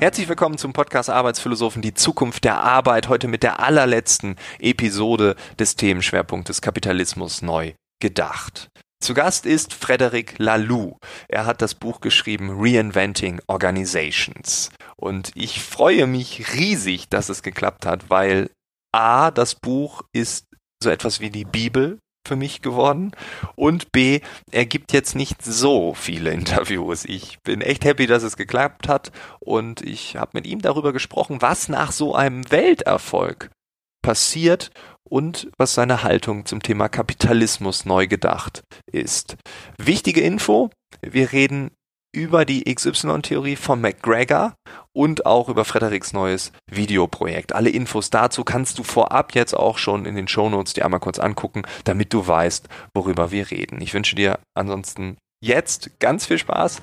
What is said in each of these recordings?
Herzlich willkommen zum Podcast Arbeitsphilosophen, die Zukunft der Arbeit, heute mit der allerletzten Episode des Themenschwerpunktes Kapitalismus neu gedacht. Zu Gast ist Frederic Laloux. Er hat das Buch geschrieben Reinventing Organizations. Und ich freue mich riesig, dass es geklappt hat, weil A, das Buch ist so etwas wie die Bibel für mich geworden. Und B, er gibt jetzt nicht so viele Interviews. Ich bin echt happy, dass es geklappt hat. Und ich habe mit ihm darüber gesprochen, was nach so einem Welterfolg passiert und was seine Haltung zum Thema Kapitalismus neu gedacht ist. Wichtige Info, wir reden über die XY-Theorie von McGregor und auch über Frederiks neues Videoprojekt. Alle Infos dazu kannst du vorab jetzt auch schon in den Shownotes dir einmal kurz angucken, damit du weißt, worüber wir reden. Ich wünsche dir ansonsten jetzt ganz viel Spaß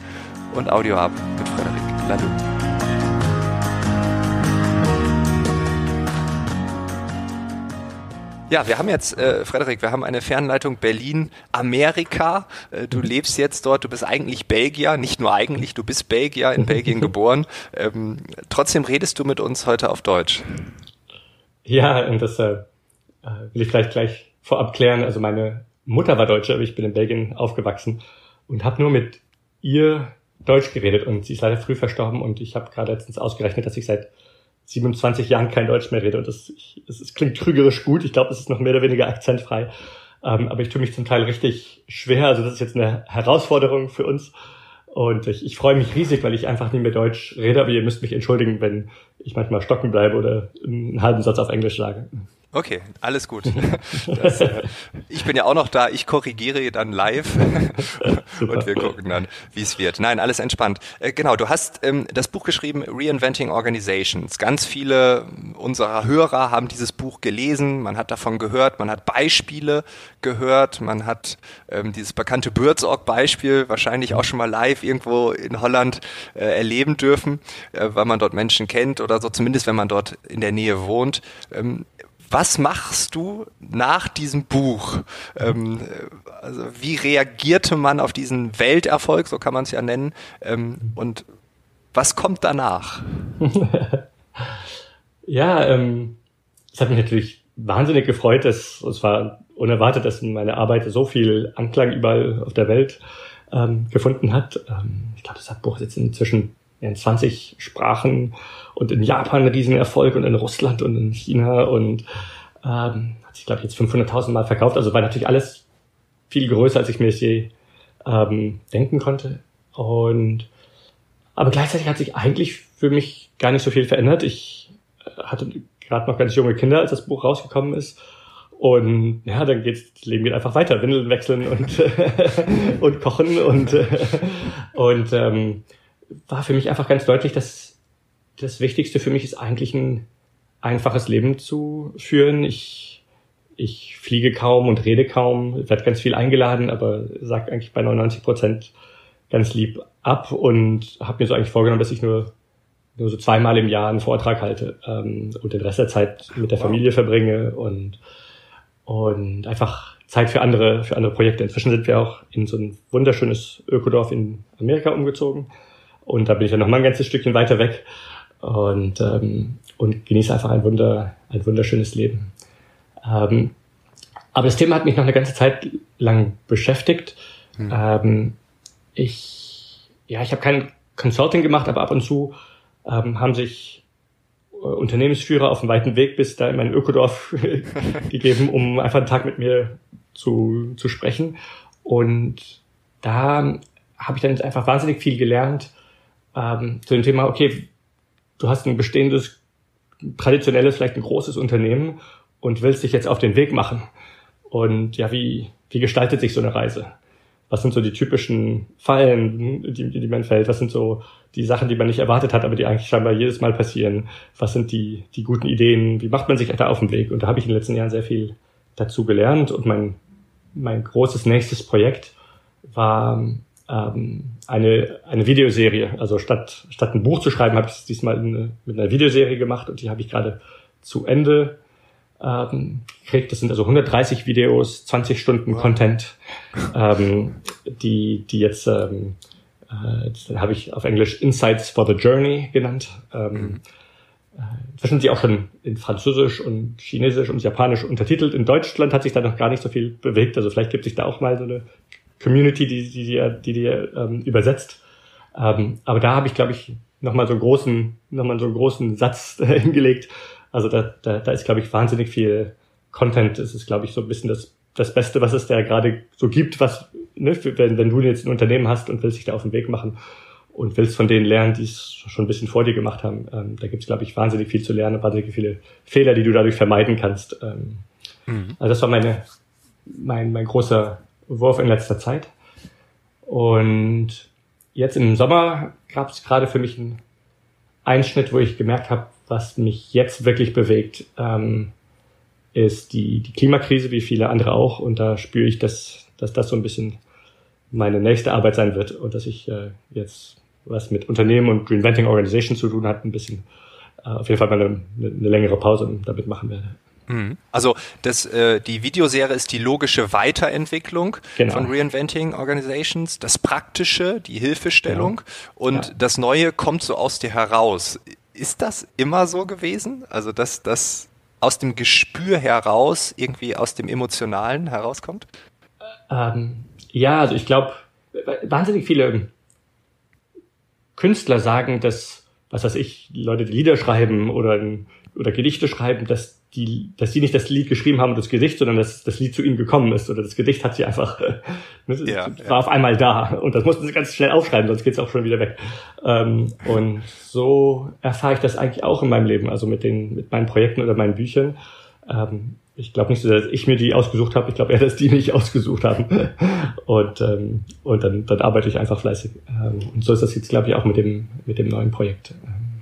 und Audio ab mit Frederik Laloux. Ja, wir haben jetzt, äh, Frederik, wir haben eine Fernleitung Berlin-Amerika. Äh, du lebst jetzt dort, du bist eigentlich Belgier, nicht nur eigentlich, du bist Belgier, in Belgien geboren. Ähm, trotzdem redest du mit uns heute auf Deutsch. Ja, und das äh, will ich vielleicht gleich vorab klären. Also meine Mutter war Deutsche, aber ich bin in Belgien aufgewachsen und habe nur mit ihr Deutsch geredet und sie ist leider früh verstorben und ich habe gerade letztens ausgerechnet, dass ich seit 27 Jahren kein Deutsch mehr rede. Und das, ich, es, es klingt trügerisch gut. Ich glaube, es ist noch mehr oder weniger akzentfrei. Ähm, aber ich tue mich zum Teil richtig schwer. Also das ist jetzt eine Herausforderung für uns. Und ich, ich freue mich riesig, weil ich einfach nicht mehr Deutsch rede. Aber ihr müsst mich entschuldigen, wenn ich manchmal stocken bleibe oder einen halben Satz auf Englisch sage. Okay, alles gut. Das, äh, ich bin ja auch noch da, ich korrigiere dann live und wir gucken dann, wie es wird. Nein, alles entspannt. Äh, genau, du hast ähm, das Buch geschrieben, Reinventing Organizations. Ganz viele unserer Hörer haben dieses Buch gelesen, man hat davon gehört, man hat Beispiele gehört, man hat ähm, dieses bekannte Bürzorg-Beispiel wahrscheinlich auch schon mal live irgendwo in Holland äh, erleben dürfen, weil man dort Menschen kennt oder so, zumindest wenn man dort in der Nähe wohnt. Ähm, was machst du nach diesem Buch? Ähm, also wie reagierte man auf diesen Welterfolg, so kann man es ja nennen, ähm, und was kommt danach? ja, ähm, es hat mich natürlich wahnsinnig gefreut, dass es war unerwartet, dass meine Arbeit so viel Anklang überall auf der Welt ähm, gefunden hat. Ähm, ich glaube, das Buch ist jetzt inzwischen in 20 Sprachen und in Japan ein Riesenerfolg und in Russland und in China und ähm, hat sich, glaube ich, jetzt 500.000 Mal verkauft. Also war natürlich alles viel größer, als ich mir das je ähm, denken konnte. Und aber gleichzeitig hat sich eigentlich für mich gar nicht so viel verändert. Ich äh, hatte gerade noch ganz junge Kinder, als das Buch rausgekommen ist. Und ja, dann geht's, das Leben geht einfach weiter, Windeln wechseln und, und kochen und, und ähm, war für mich einfach ganz deutlich, dass das Wichtigste für mich ist eigentlich ein einfaches Leben zu führen. Ich, ich fliege kaum und rede kaum, werde ganz viel eingeladen, aber sage eigentlich bei 99 Prozent ganz lieb ab und habe mir so eigentlich vorgenommen, dass ich nur nur so zweimal im Jahr einen Vortrag halte ähm, und den Rest der Zeit mit der Familie verbringe und und einfach Zeit für andere für andere Projekte. Inzwischen sind wir auch in so ein wunderschönes Ökodorf in Amerika umgezogen und da bin ich dann noch mal ein ganzes Stückchen weiter weg und, ähm, und genieße einfach ein, Wunder, ein wunderschönes Leben. Ähm, aber das Thema hat mich noch eine ganze Zeit lang beschäftigt. Hm. Ähm, ich, ja, ich habe kein Consulting gemacht, aber ab und zu ähm, haben sich äh, Unternehmensführer auf dem weiten Weg bis da in mein Ökodorf gegeben, um einfach einen Tag mit mir zu, zu sprechen. Und da habe ich dann einfach wahnsinnig viel gelernt ähm, zu dem Thema, okay, du hast ein bestehendes, traditionelles, vielleicht ein großes Unternehmen und willst dich jetzt auf den Weg machen. Und ja, wie, wie gestaltet sich so eine Reise? Was sind so die typischen Fallen, die, die man fällt? Was sind so die Sachen, die man nicht erwartet hat, aber die eigentlich scheinbar jedes Mal passieren? Was sind die, die guten Ideen? Wie macht man sich da auf den Weg? Und da habe ich in den letzten Jahren sehr viel dazu gelernt. Und mein, mein großes nächstes Projekt war ähm, eine, eine Videoserie. Also statt, statt ein Buch zu schreiben, habe ich es diesmal eine, mit einer Videoserie gemacht und die habe ich gerade zu Ende ähm, gekriegt. Das sind also 130 Videos, 20 Stunden wow. Content, ähm, die, die jetzt ähm, äh, Äh, habe ich auf Englisch Insights for the Journey genannt. Ähm, mhm. Inzwischen sind sie auch schon in Französisch und Chinesisch und Japanisch untertitelt. In Deutschland hat sich da noch gar nicht so viel bewegt. Also vielleicht gibt sich da auch mal so eine Community, die die, die, die, die ähm, übersetzt. Ähm, aber da habe ich, glaube ich, nochmal so einen großen, nochmal so einen großen Satz hingelegt. Also da, da, da ist, glaube ich, wahnsinnig viel Content. Es ist, glaube ich, so ein bisschen das, das Beste, was es da gerade so gibt, was, ne, wenn, wenn du jetzt ein Unternehmen hast und willst dich da auf den Weg machen und willst von denen lernen, die es schon ein bisschen vor dir gemacht haben. Ähm, da gibt es, glaube ich, wahnsinnig viel zu lernen, wahnsinnig viele Fehler, die du dadurch vermeiden kannst. Ähm, mhm. Also das war meine, mein, mein großer Wurf in letzter Zeit. Und jetzt im Sommer gab es gerade für mich einen Einschnitt, wo ich gemerkt habe, was mich jetzt wirklich bewegt, ähm, ist die, die Klimakrise, wie viele andere auch. Und da spüre ich, dass, dass das so ein bisschen meine nächste Arbeit sein wird und dass ich äh, jetzt was mit Unternehmen und Reinventing Organization zu tun hat, ein bisschen äh, auf jeden Fall mal eine, eine längere Pause damit machen werde. Mhm. Also das, äh, die Videoserie ist die logische Weiterentwicklung genau. von Reinventing Organizations, das Praktische, die Hilfestellung genau. und ja. das Neue kommt so aus dir heraus. Ist das immer so gewesen? Also dass das aus dem Gespür heraus irgendwie aus dem Emotionalen herauskommt? Ähm, ja, also ich glaube, wahnsinnig viele Künstler sagen, dass, was weiß ich, Leute, die Lieder schreiben oder, oder Gedichte schreiben, dass die, dass sie nicht das Lied geschrieben haben, das Gedicht, sondern dass das Lied zu ihnen gekommen ist oder das Gedicht hat sie einfach, ne, ja, war ja. auf einmal da und das mussten sie ganz schnell aufschreiben, sonst geht's auch schon wieder weg. Ähm, und so erfahre ich das eigentlich auch in meinem Leben, also mit den, mit meinen Projekten oder meinen Büchern. Ähm, ich glaube nicht so, dass ich mir die ausgesucht habe. Ich glaube eher, dass die mich ausgesucht haben. Und, ähm, und dann, dann arbeite ich einfach fleißig. Ähm, und so ist das jetzt, glaube ich, auch mit dem, mit dem neuen Projekt.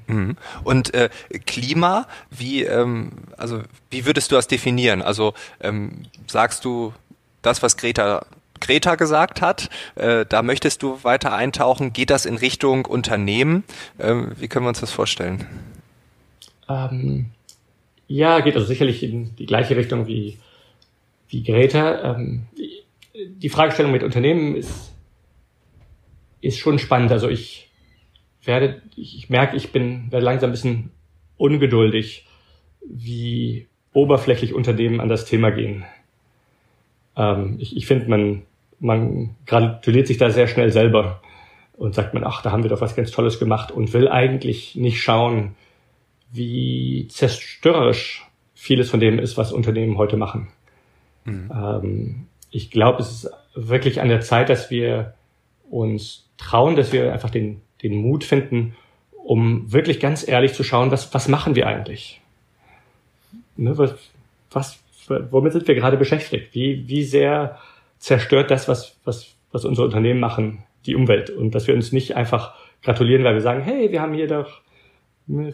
Mhm. Und äh, Klima, wie, ähm, also wie würdest du das definieren? Also ähm, sagst du das, was Greta Greta gesagt hat, äh, da möchtest du weiter eintauchen. Geht das in Richtung Unternehmen? Ähm, wie können wir uns das vorstellen? Ähm, ja, geht also sicherlich in die gleiche Richtung wie, wie Greta. Ähm, die Fragestellung mit Unternehmen ist, ist schon spannend. Also ich werde, ich merke, ich bin, werde langsam ein bisschen ungeduldig, wie oberflächlich Unternehmen an das Thema gehen. Ähm, ich ich finde, man, man gratuliert sich da sehr schnell selber und sagt man, ach, da haben wir doch was ganz Tolles gemacht und will eigentlich nicht schauen, wie zerstörerisch vieles von dem ist, was Unternehmen heute machen. Mhm. Ähm, ich glaube, es ist wirklich an der Zeit, dass wir uns trauen, dass wir einfach den, den Mut finden, um wirklich ganz ehrlich zu schauen, was, was machen wir eigentlich? Ne, was, was, womit sind wir gerade beschäftigt? Wie, wie sehr zerstört das, was, was, was unsere Unternehmen machen, die Umwelt? Und dass wir uns nicht einfach gratulieren, weil wir sagen, hey, wir haben hier doch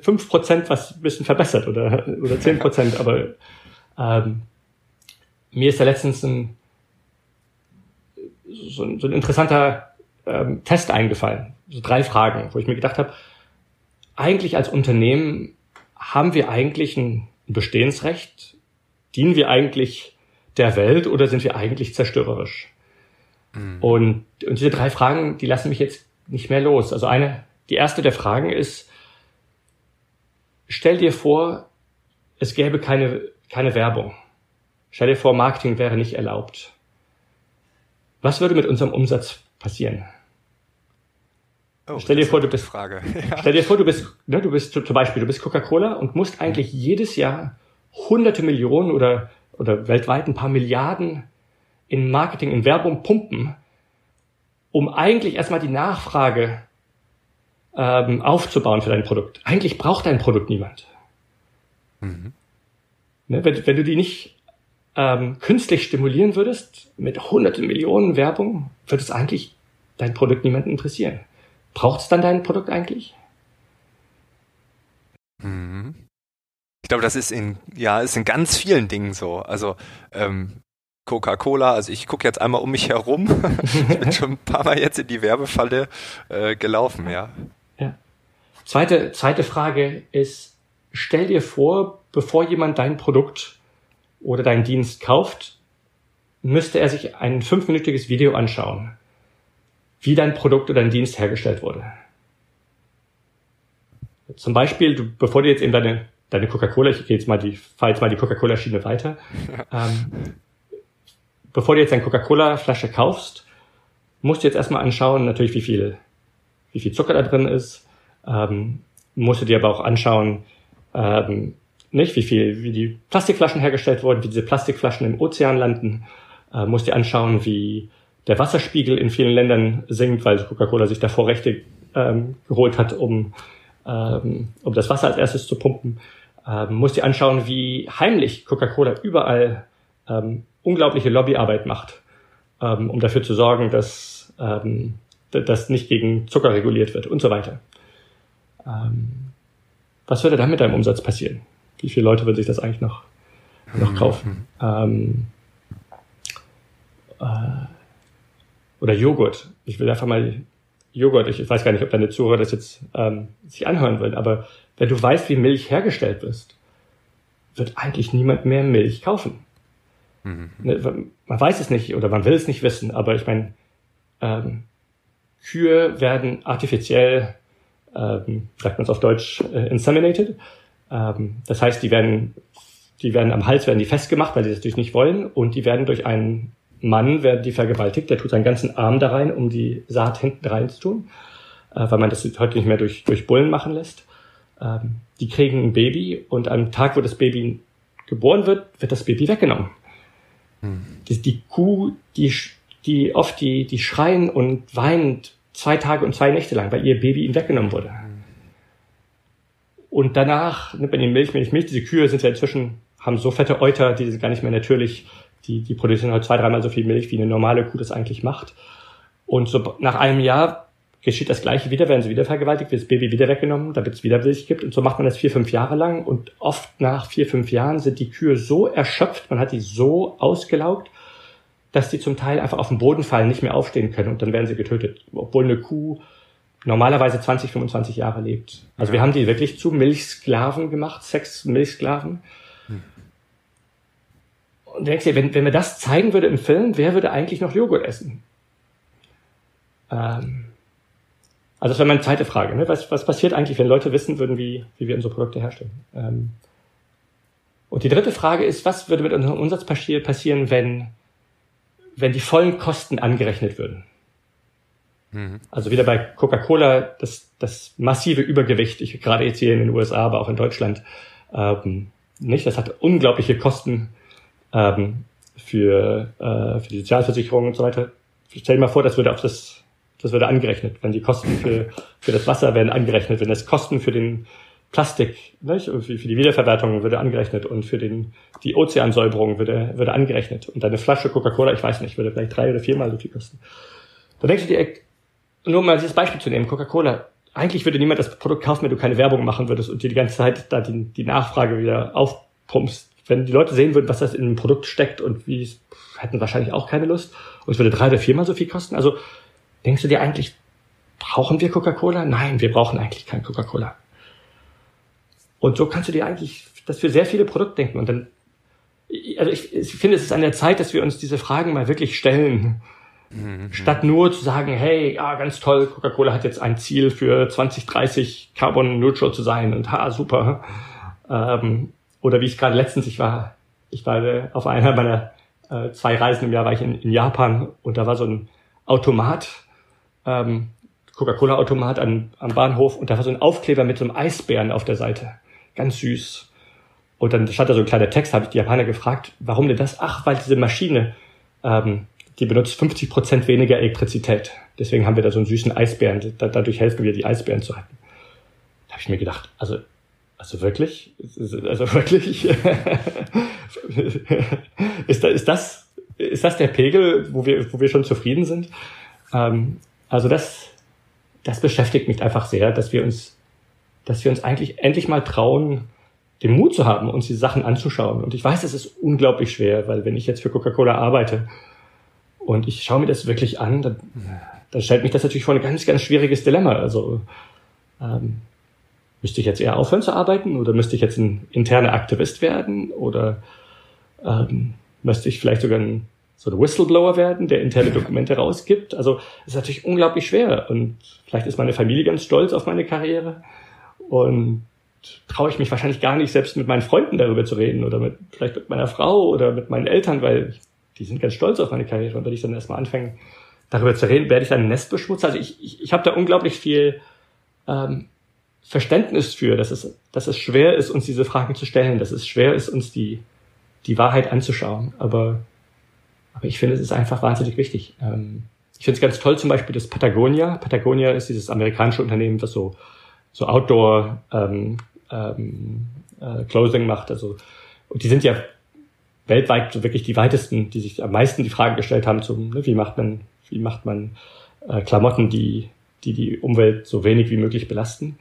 fünf Prozent was ein bisschen verbessert oder, oder zehn Prozent, aber ähm, mir ist da letztens ein, so, ein, so ein interessanter ähm, Test eingefallen. So drei Fragen, wo ich mir gedacht habe, eigentlich als Unternehmen haben wir eigentlich ein Bestehensrecht? Dienen wir eigentlich der Welt oder sind wir eigentlich zerstörerisch? Mhm. Und, und diese drei Fragen, die lassen mich jetzt nicht mehr los. Also eine, die erste der Fragen ist, Stell dir vor, es gäbe keine, keine Werbung. Stell dir vor, Marketing wäre nicht erlaubt. Was würde mit unserem Umsatz passieren? Oh, stell dir vor, du bist, Frage. Ja. stell dir vor, du bist, ne, du bist zum Beispiel, du bist Coca-Cola und musst eigentlich jedes Jahr hunderte Millionen oder, oder weltweit ein paar Milliarden in Marketing, in Werbung pumpen, um eigentlich erstmal die Nachfrage ähm, aufzubauen für dein Produkt. Eigentlich braucht dein Produkt niemand. Mhm. Ne, wenn, wenn du die nicht ähm, künstlich stimulieren würdest mit hunderten Millionen Werbung, würde es eigentlich dein Produkt niemanden interessieren. Braucht es dann dein Produkt eigentlich? Mhm. Ich glaube, das ist in ja, ist in ganz vielen Dingen so. Also ähm, Coca-Cola, also ich gucke jetzt einmal um mich herum. ich bin schon ein paar Mal jetzt in die Werbefalle äh, gelaufen, ja. Zweite, zweite Frage ist, stell dir vor, bevor jemand dein Produkt oder deinen Dienst kauft, müsste er sich ein fünfminütiges Video anschauen. Wie dein Produkt oder dein Dienst hergestellt wurde. Zum Beispiel, du, bevor du jetzt eben deine, deine Coca-Cola, ich gehe jetzt mal die, fahre jetzt mal die Coca-Cola-Schiene weiter, ähm, bevor du jetzt eine Coca-Cola-Flasche kaufst, musst du jetzt erstmal anschauen, natürlich, wie viel, wie viel Zucker da drin ist, ähm, musst du dir aber auch anschauen, ähm, nicht, wie viel, wie die Plastikflaschen hergestellt wurden, wie diese Plastikflaschen im Ozean landen, äh, musst dir anschauen, wie der Wasserspiegel in vielen Ländern sinkt, weil Coca-Cola sich davor Rechte ähm, geholt hat, um, ähm, um das Wasser als erstes zu pumpen. Ähm, musst dir anschauen, wie heimlich Coca-Cola überall ähm, unglaubliche Lobbyarbeit macht, ähm, um dafür zu sorgen, dass ähm, das nicht gegen Zucker reguliert wird und so weiter. Ähm, was würde dann mit deinem Umsatz passieren? Wie viele Leute würden sich das eigentlich noch, noch kaufen? Mhm. Ähm, äh, oder Joghurt. Ich will einfach mal Joghurt. Ich weiß gar nicht, ob deine Zuhörer das jetzt ähm, sich anhören wollen, aber wenn du weißt, wie Milch hergestellt ist, wird eigentlich niemand mehr Milch kaufen. Mhm. Ne, man weiß es nicht oder man will es nicht wissen, aber ich meine, ähm, Kühe werden artifiziell, ähm, sagt man es auf Deutsch, äh, inseminated. Ähm, das heißt, die werden, die werden am Hals werden die festgemacht, weil sie das natürlich nicht wollen, und die werden durch einen Mann, werden die vergewaltigt, der tut seinen ganzen Arm da rein, um die Saat hinten rein zu tun, äh, weil man das heute nicht mehr durch, durch Bullen machen lässt. Ähm, die kriegen ein Baby und am Tag, wo das Baby geboren wird, wird das Baby weggenommen. Hm. Die, die Kuh, die, die oft die, die schreien und weint zwei Tage und zwei Nächte lang, weil ihr Baby ihm weggenommen wurde. Und danach nimmt man die Milch, Milch, Milch. Diese Kühe sind ja inzwischen, haben so fette Euter, die sind gar nicht mehr natürlich. Die, die produzieren halt zwei, dreimal so viel Milch, wie eine normale Kuh das eigentlich macht. Und so nach einem Jahr geschieht das Gleiche wieder, werden sie wieder vergewaltigt, wird das Baby wieder weggenommen, damit es wieder Milch gibt. Und so macht man das vier, fünf Jahre lang. Und oft nach vier, fünf Jahren sind die Kühe so erschöpft, man hat die so ausgelaugt, dass die zum Teil einfach auf den Boden fallen, nicht mehr aufstehen können und dann werden sie getötet. Obwohl eine Kuh normalerweise 20, 25 Jahre lebt. Also wir haben die wirklich zu Milchsklaven gemacht, Sex-Milchsklaven. Und denkst dir, wenn, wenn mir das zeigen würde im Film, wer würde eigentlich noch Joghurt essen? Ähm, also das wäre meine zweite Frage. Ne? Was, was passiert eigentlich, wenn Leute wissen würden, wie, wie wir unsere Produkte herstellen? Ähm, und die dritte Frage ist, was würde mit unserem Umsatz passieren, wenn, wenn die vollen Kosten angerechnet würden? Mhm. Also wieder bei Coca-Cola das, das massive Übergewicht, ich, gerade jetzt hier in den USA, aber auch in Deutschland, ähm, nicht. Das hat unglaubliche Kosten ähm, für, äh, für die Sozialversicherung und so weiter. Stell dir mal vor, das würde auf das, das würde angerechnet, wenn die Kosten für, für das Wasser werden angerechnet, wenn das Kosten für den Plastik, nicht? Für, die Wiederverwertung würde angerechnet und für den, die Ozeansäuberung würde, würde angerechnet. Und eine Flasche Coca-Cola, ich weiß nicht, würde vielleicht drei oder viermal so viel kosten. Da denkst du dir, nur mal dieses Beispiel zu nehmen, Coca-Cola. Eigentlich würde niemand das Produkt kaufen, wenn du keine Werbung machen würdest und dir die ganze Zeit da die, die Nachfrage wieder aufpumpst. Wenn die Leute sehen würden, was das in einem Produkt steckt und wie es, hätten wahrscheinlich auch keine Lust. Und es würde drei oder viermal so viel kosten. Also denkst du dir eigentlich, brauchen wir Coca-Cola? Nein, wir brauchen eigentlich kein Coca-Cola. Und so kannst du dir eigentlich das für sehr viele Produkte denken. Und dann, also ich, ich finde, es ist an der Zeit, dass wir uns diese Fragen mal wirklich stellen Mhm. Statt nur zu sagen, hey, ja, ganz toll, Coca-Cola hat jetzt ein Ziel für 2030 Carbon Neutral zu sein und ha, super. Ähm, oder wie ich gerade letztens, ich war, ich war auf einer meiner äh, zwei Reisen im Jahr war ich in, in Japan und da war so ein Automat, ähm, Coca-Cola-Automat am, am Bahnhof und da war so ein Aufkleber mit so einem Eisbären auf der Seite. Ganz süß. Und dann stand da so ein kleiner Text, habe ich die Japaner gefragt, warum denn das? Ach, weil diese Maschine ähm, die benutzt 50 Prozent weniger Elektrizität. Deswegen haben wir da so einen süßen Eisbären. Da, dadurch helfen wir, die Eisbären zu retten. Da habe ich mir gedacht, also, also wirklich? Also wirklich? ist, da, ist, das, ist das der Pegel, wo wir, wo wir schon zufrieden sind? Ähm, also das, das beschäftigt mich einfach sehr, dass wir uns, dass wir uns eigentlich endlich mal trauen, den Mut zu haben, uns die Sachen anzuschauen. Und ich weiß, es ist unglaublich schwer, weil wenn ich jetzt für Coca-Cola arbeite, und ich schaue mir das wirklich an, dann, dann stellt mich das natürlich vor ein ganz, ganz schwieriges Dilemma. Also ähm, müsste ich jetzt eher aufhören zu arbeiten oder müsste ich jetzt ein interner Aktivist werden oder ähm, müsste ich vielleicht sogar ein so ein Whistleblower werden, der interne Dokumente rausgibt. Also es ist natürlich unglaublich schwer. Und vielleicht ist meine Familie ganz stolz auf meine Karriere. Und traue ich mich wahrscheinlich gar nicht, selbst mit meinen Freunden darüber zu reden oder mit, vielleicht mit meiner Frau oder mit meinen Eltern, weil die sind ganz stolz auf meine Karriere. Und wenn ich dann erstmal anfange, darüber zu reden, werde ich dann ein Nest beschmutzt. Also ich, ich, ich habe da unglaublich viel ähm, Verständnis für, dass es, dass es schwer ist, uns diese Fragen zu stellen, dass es schwer ist, uns die, die Wahrheit anzuschauen. Aber, aber ich finde, es ist einfach wahnsinnig wichtig. Ähm, ich finde es ganz toll, zum Beispiel das Patagonia. Patagonia ist dieses amerikanische Unternehmen, das so, so Outdoor ähm, ähm, äh, Clothing macht. Also, und die sind ja weltweit so wirklich die weitesten, die sich am meisten die Frage gestellt haben, zum, ne, wie macht man, wie macht man äh, Klamotten, die, die die Umwelt so wenig wie möglich belasten.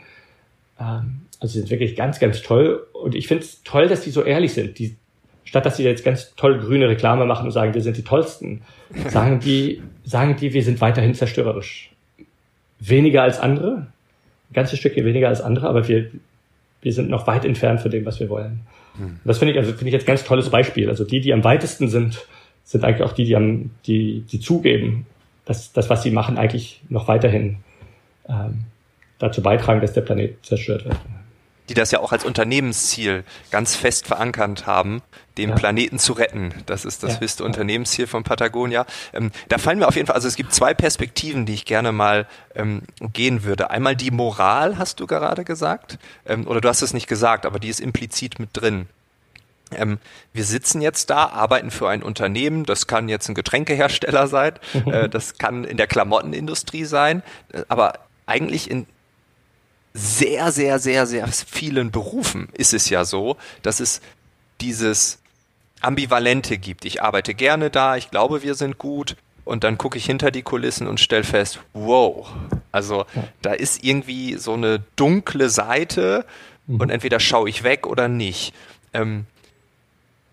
Ähm, also sie sind wirklich ganz, ganz toll. Und ich finde es toll, dass die so ehrlich sind. Die, statt dass sie jetzt ganz toll grüne Reklame machen und sagen, wir sind die Tollsten, sagen die, sagen die, wir sind weiterhin zerstörerisch. Weniger als andere, ein ganzes Stückchen weniger als andere, aber wir, wir sind noch weit entfernt von dem, was wir wollen. Hm. Das finde ich, also finde ich jetzt ganz tolles Beispiel. Also die, die am weitesten sind, sind eigentlich auch die, die am, die, die zugeben, dass das, was sie machen, eigentlich noch weiterhin ähm, dazu beitragen, dass der Planet zerstört wird. Die das ja auch als Unternehmensziel ganz fest verankert haben, den ja. Planeten zu retten. Das ist das ja. höchste Unternehmensziel von Patagonia. Ähm, da fallen mir auf jeden Fall, also es gibt zwei Perspektiven, die ich gerne mal ähm, gehen würde. Einmal die Moral, hast du gerade gesagt, ähm, oder du hast es nicht gesagt, aber die ist implizit mit drin. Ähm, wir sitzen jetzt da, arbeiten für ein Unternehmen, das kann jetzt ein Getränkehersteller sein, äh, das kann in der Klamottenindustrie sein, äh, aber eigentlich in sehr, sehr, sehr, sehr vielen Berufen ist es ja so, dass es dieses Ambivalente gibt. Ich arbeite gerne da, ich glaube, wir sind gut und dann gucke ich hinter die Kulissen und stelle fest, wow, also da ist irgendwie so eine dunkle Seite mhm. und entweder schaue ich weg oder nicht. Ähm,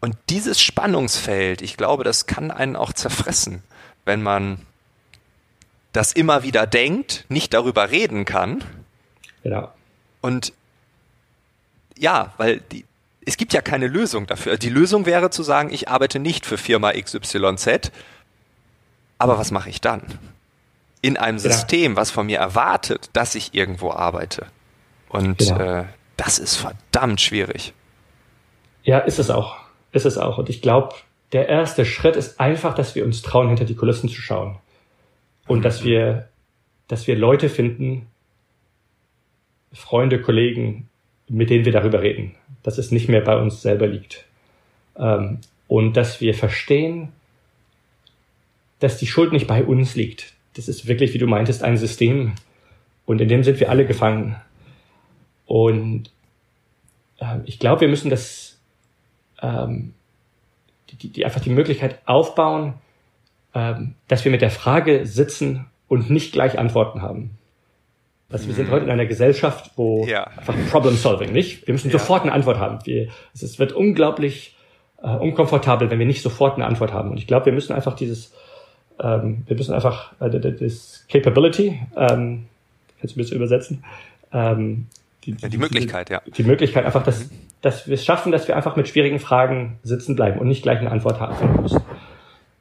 und dieses Spannungsfeld, ich glaube, das kann einen auch zerfressen, wenn man das immer wieder denkt, nicht darüber reden kann. Genau. Und ja, weil die, es gibt ja keine Lösung dafür. Die Lösung wäre zu sagen, ich arbeite nicht für Firma XYZ, aber was mache ich dann? In einem System, ja. was von mir erwartet, dass ich irgendwo arbeite. Und genau. äh, das ist verdammt schwierig. Ja, ist es auch. Ist es auch. Und ich glaube, der erste Schritt ist einfach, dass wir uns trauen, hinter die Kulissen zu schauen und dass wir, dass wir Leute finden, Freunde, Kollegen, mit denen wir darüber reden, dass es nicht mehr bei uns selber liegt. Ähm, und dass wir verstehen, dass die Schuld nicht bei uns liegt. Das ist wirklich, wie du meintest, ein System. Und in dem sind wir alle gefangen. Und äh, ich glaube, wir müssen das, ähm, die, die einfach die Möglichkeit aufbauen, ähm, dass wir mit der Frage sitzen und nicht gleich Antworten haben. Also wir sind mhm. heute in einer Gesellschaft, wo ja. einfach Problem Solving, nicht? Wir müssen ja. sofort eine Antwort haben. Wir, es, wird unglaublich äh, unkomfortabel, wenn wir nicht sofort eine Antwort haben. Und ich glaube, wir müssen einfach dieses, ähm, wir müssen einfach äh, das Capability, ähm, kannst du ein bisschen übersetzen, ähm, die, ja, die Möglichkeit, ja. Die Möglichkeit einfach, dass, mhm. dass wir es schaffen, dass wir einfach mit schwierigen Fragen sitzen bleiben und nicht gleich eine Antwort haben müssen.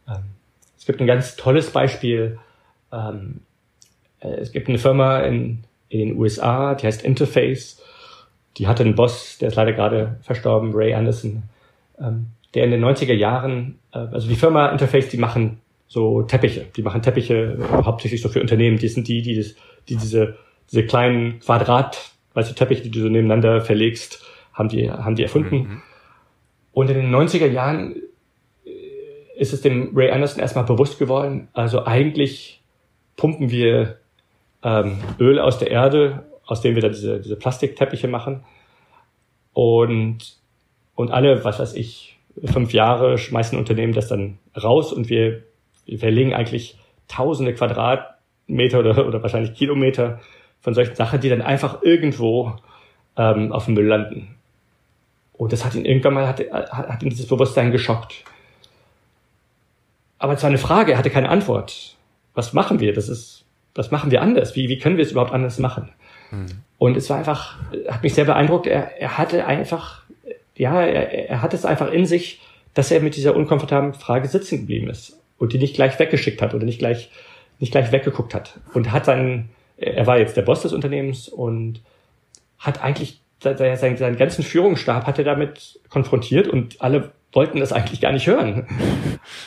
Ähm, es gibt ein ganz tolles Beispiel. Ähm, äh, es gibt eine Firma in, in den USA, die heißt Interface. Die hatte einen Boss, der ist leider gerade verstorben, Ray Anderson, ähm, der in den 90er Jahren, äh, also die Firma Interface, die machen so Teppiche. Die machen Teppiche äh, hauptsächlich so für Unternehmen. Die sind die, die, das, die diese, diese kleinen Quadrat, weißt du, Teppiche, die du so nebeneinander verlegst, haben die, haben die erfunden. Mhm. Und in den 90er Jahren ist es dem Ray Anderson erstmal bewusst geworden, also eigentlich pumpen wir ähm, Öl aus der Erde, aus dem wir da diese, diese Plastikteppiche machen. Und, und alle, was weiß ich, fünf Jahre schmeißen Unternehmen das dann raus und wir, wir verlegen eigentlich tausende Quadratmeter oder, oder wahrscheinlich Kilometer von solchen Sachen, die dann einfach irgendwo ähm, auf dem Müll landen. Und das hat ihn irgendwann mal, hat, hat ihn dieses Bewusstsein geschockt. Aber es war eine Frage, er hatte keine Antwort. Was machen wir? Das ist, was machen wir anders? Wie, wie können wir es überhaupt anders machen? Mhm. Und es war einfach, hat mich sehr beeindruckt. Er, er hatte einfach, ja, er, er hat es einfach in sich, dass er mit dieser unkomfortablen Frage sitzen geblieben ist und die nicht gleich weggeschickt hat oder nicht gleich, nicht gleich weggeguckt hat. Und hat dann, er war jetzt der Boss des Unternehmens und hat eigentlich seinen, seinen ganzen Führungsstab hat er damit konfrontiert und alle wollten das eigentlich gar nicht hören.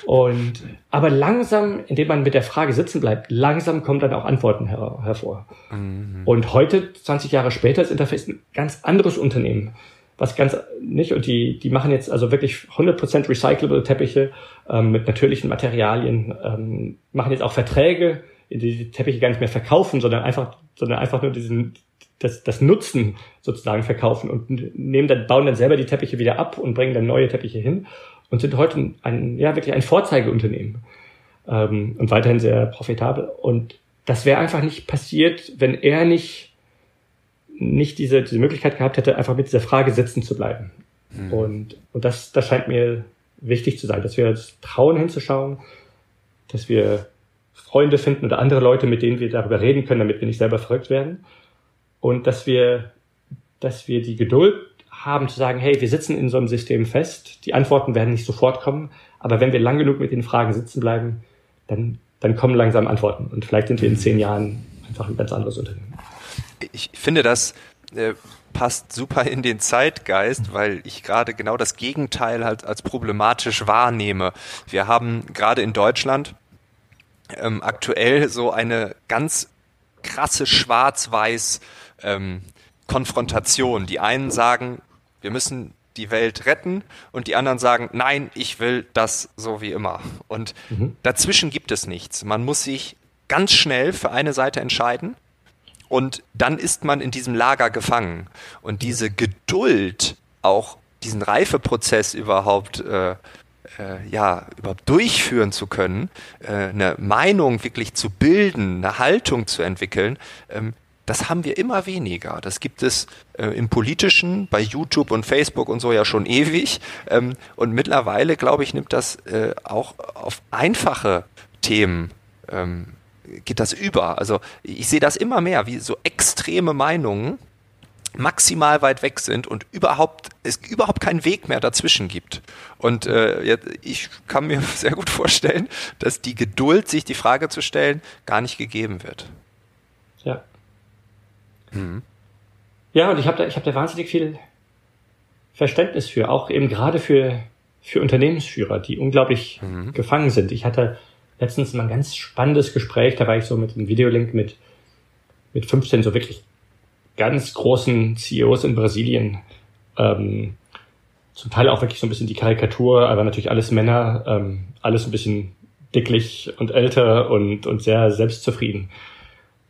Und, aber langsam, indem man mit der Frage sitzen bleibt, langsam kommen dann auch Antworten her hervor. Mhm. Und heute, 20 Jahre später, ist Interface ein ganz anderes Unternehmen. Was ganz, nicht, und die, die machen jetzt also wirklich 100% recyclable Teppiche, ähm, mit natürlichen Materialien, ähm, machen jetzt auch Verträge, die die Teppiche gar nicht mehr verkaufen, sondern einfach, sondern einfach nur diesen, das, das Nutzen sozusagen verkaufen und nehmen dann, bauen dann selber die Teppiche wieder ab und bringen dann neue Teppiche hin und sind heute ein, ja, wirklich ein Vorzeigeunternehmen ähm, und weiterhin sehr profitabel. Und das wäre einfach nicht passiert, wenn er nicht, nicht diese, diese Möglichkeit gehabt hätte, einfach mit dieser Frage sitzen zu bleiben. Mhm. Und, und das, das scheint mir wichtig zu sein, dass wir uns trauen hinzuschauen, dass wir Freunde finden oder andere Leute, mit denen wir darüber reden können, damit wir nicht selber verrückt werden und dass wir, dass wir die Geduld haben zu sagen, hey, wir sitzen in so einem System fest, die Antworten werden nicht sofort kommen, aber wenn wir lang genug mit den Fragen sitzen bleiben, dann, dann kommen langsam Antworten und vielleicht sind wir in mhm. zehn Jahren einfach ein ganz anderes Unternehmen. Ich finde, das äh, passt super in den Zeitgeist, weil ich gerade genau das Gegenteil halt als problematisch wahrnehme. Wir haben gerade in Deutschland ähm, aktuell so eine ganz krasse Schwarz-Weiß ähm, Konfrontation. Die einen sagen, wir müssen die Welt retten und die anderen sagen, nein, ich will das so wie immer. Und mhm. dazwischen gibt es nichts. Man muss sich ganz schnell für eine Seite entscheiden und dann ist man in diesem Lager gefangen. Und diese Geduld, auch diesen Reifeprozess überhaupt äh, äh, ja überhaupt durchführen zu können, äh, eine Meinung wirklich zu bilden, eine Haltung zu entwickeln, ähm, das haben wir immer weniger. Das gibt es äh, im Politischen, bei YouTube und Facebook und so ja schon ewig. Ähm, und mittlerweile, glaube ich, nimmt das äh, auch auf einfache Themen ähm, geht das über. Also ich sehe das immer mehr, wie so extreme Meinungen maximal weit weg sind und überhaupt es überhaupt keinen Weg mehr dazwischen gibt. Und äh, ich kann mir sehr gut vorstellen, dass die Geduld, sich die Frage zu stellen, gar nicht gegeben wird. Ja. Mhm. Ja, und ich habe da, ich hab da wahnsinnig viel Verständnis für, auch eben gerade für, für Unternehmensführer, die unglaublich mhm. gefangen sind. Ich hatte letztens mal ein ganz spannendes Gespräch, da war ich so mit einem Videolink mit, mit 15 so wirklich ganz großen CEOs in Brasilien. Ähm, zum Teil auch wirklich so ein bisschen die Karikatur, aber natürlich alles Männer, ähm, alles ein bisschen dicklich und älter und, und sehr selbstzufrieden.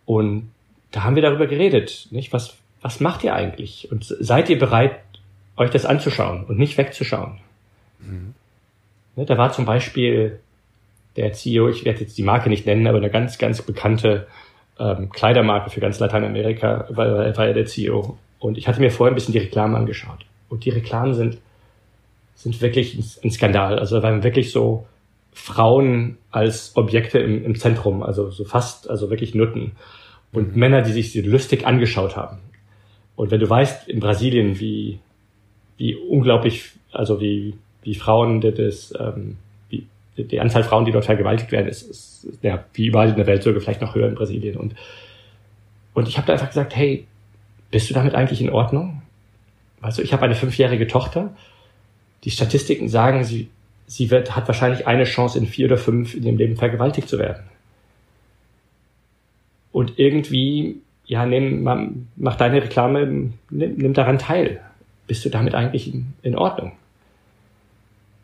Und da haben wir darüber geredet, nicht? Was, was macht ihr eigentlich? Und seid ihr bereit, euch das anzuschauen und nicht wegzuschauen? Mhm. Ne, da war zum Beispiel der CEO, ich werde jetzt die Marke nicht nennen, aber eine ganz, ganz bekannte ähm, Kleidermarke für ganz Lateinamerika, weil war er der CEO. Und ich hatte mir vorher ein bisschen die Reklamen angeschaut. Und die Reklamen sind, sind wirklich ein Skandal. Also da waren wirklich so Frauen als Objekte im, im Zentrum, also so fast, also wirklich Nutten und mhm. Männer, die sich sie lustig angeschaut haben. Und wenn du weißt, in Brasilien, wie, wie unglaublich, also wie, wie Frauen das, ähm, wie, die Anzahl Frauen, die dort vergewaltigt werden, ist, ist ja, wie überall in der Welt sogar vielleicht noch höher in Brasilien. Und, und ich habe da einfach gesagt, hey, bist du damit eigentlich in Ordnung? Also ich habe eine fünfjährige Tochter. Die Statistiken sagen, sie, sie wird, hat wahrscheinlich eine Chance in vier oder fünf in ihrem Leben vergewaltigt zu werden und irgendwie, ja, nimm, mach deine Reklame, nimm, nimm daran teil. Bist du damit eigentlich in, in Ordnung?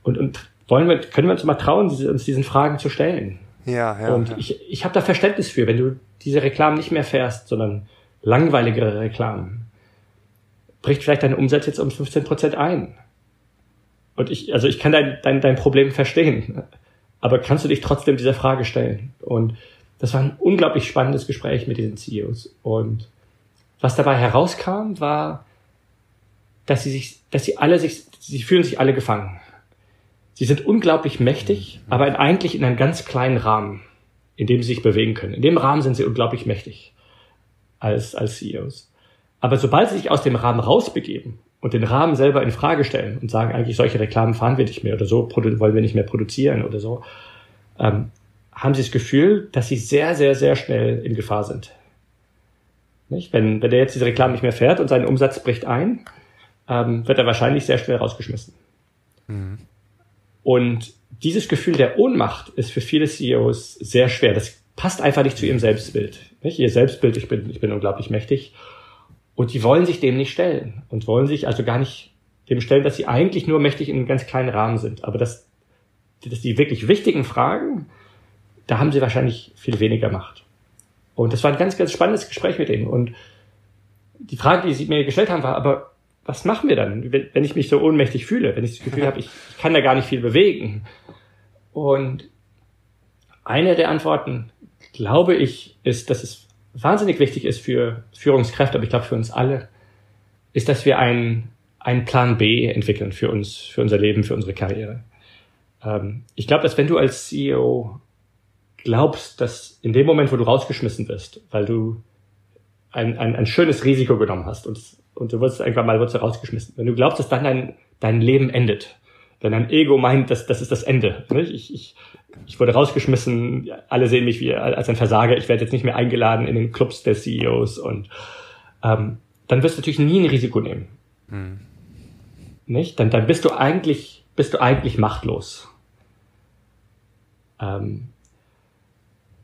Und, und wollen wir, können wir uns mal trauen, uns diesen Fragen zu stellen? Ja, ja. Und ja. ich, ich habe da Verständnis für, wenn du diese Reklamen nicht mehr fährst, sondern langweiligere Reklamen, bricht vielleicht dein Umsatz jetzt um 15 Prozent ein. Und ich, also ich kann dein, dein, dein Problem verstehen. Aber kannst du dich trotzdem dieser Frage stellen? Und das war ein unglaublich spannendes Gespräch mit diesen CEOs. Und was dabei herauskam, war, dass sie sich, dass sie alle sich, sie fühlen sich alle gefangen. Sie sind unglaublich mächtig, mhm. aber eigentlich in einem ganz kleinen Rahmen, in dem sie sich bewegen können. In dem Rahmen sind sie unglaublich mächtig als, als CEOs. Aber sobald sie sich aus dem Rahmen rausbegeben und den Rahmen selber in Frage stellen und sagen, eigentlich solche Reklamen fahren wir nicht mehr oder so wollen wir nicht mehr produzieren oder so, ähm, haben sie das Gefühl, dass sie sehr, sehr, sehr schnell in Gefahr sind. Nicht? Wenn, wenn der jetzt diese Reklame nicht mehr fährt und sein Umsatz bricht ein, ähm, wird er wahrscheinlich sehr schnell rausgeschmissen. Mhm. Und dieses Gefühl der Ohnmacht ist für viele CEOs sehr schwer. Das passt einfach nicht zu ihrem Selbstbild. Nicht? Ihr Selbstbild, ich bin, ich bin unglaublich mächtig. Und die wollen sich dem nicht stellen und wollen sich also gar nicht dem stellen, dass sie eigentlich nur mächtig in einem ganz kleinen Rahmen sind. Aber dass, dass die wirklich wichtigen Fragen, da haben sie wahrscheinlich viel weniger Macht. Und das war ein ganz, ganz spannendes Gespräch mit denen. Und die Frage, die sie mir gestellt haben, war, aber was machen wir dann, wenn ich mich so ohnmächtig fühle, wenn ich das Gefühl habe, ich, ich kann da gar nicht viel bewegen? Und eine der Antworten, glaube ich, ist, dass es wahnsinnig wichtig ist für Führungskräfte, aber ich glaube für uns alle, ist, dass wir einen, einen Plan B entwickeln für uns, für unser Leben, für unsere Karriere. Ähm, ich glaube, dass wenn du als CEO glaubst, dass in dem Moment, wo du rausgeschmissen wirst, weil du ein, ein, ein schönes Risiko genommen hast und, und du wirst irgendwann mal wirst du rausgeschmissen, wenn du glaubst, dass dann dein, dein Leben endet, wenn dein Ego meint, dass das ist das Ende. Ich, ich, ich wurde rausgeschmissen, alle sehen mich wie als ein Versager, ich werde jetzt nicht mehr eingeladen in den Clubs der CEOs und ähm, dann wirst du natürlich nie ein Risiko nehmen. Hm. Nicht? Dann, dann bist du eigentlich, bist du eigentlich machtlos. Ähm,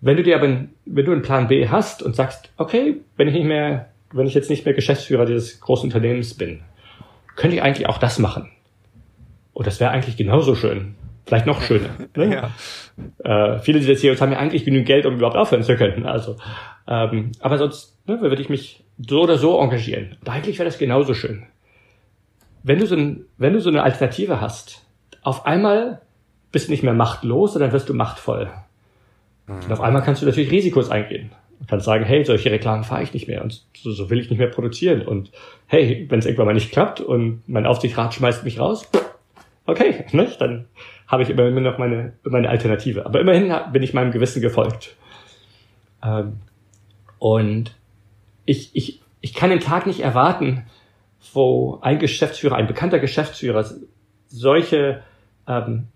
wenn du dir aber, wenn du einen Plan B hast und sagst, okay, wenn ich nicht mehr, wenn ich jetzt nicht mehr Geschäftsführer dieses großen Unternehmens bin, könnte ich eigentlich auch das machen. Und das wäre eigentlich genauso schön. Vielleicht noch schöner. Ne? Ja. Äh, viele dieser CEOs haben ja eigentlich genügend Geld, um überhaupt aufhören zu können. Also, ähm, aber sonst ne, würde ich mich so oder so engagieren. Und eigentlich wäre das genauso schön. Wenn du so ein, wenn du so eine Alternative hast, auf einmal bist du nicht mehr machtlos, sondern wirst du machtvoll. Mhm. Und auf einmal kannst du natürlich Risikos eingehen. Du kannst sagen, hey, solche Reklamen fahre ich nicht mehr und so, so will ich nicht mehr produzieren. Und hey, wenn es irgendwann mal nicht klappt und mein Aufsichtsrat schmeißt mich raus, okay, ne, dann habe ich immer noch meine, meine Alternative. Aber immerhin bin ich meinem Gewissen gefolgt. Ähm, und ich, ich, ich kann den Tag nicht erwarten, wo ein Geschäftsführer, ein bekannter Geschäftsführer solche, ähm,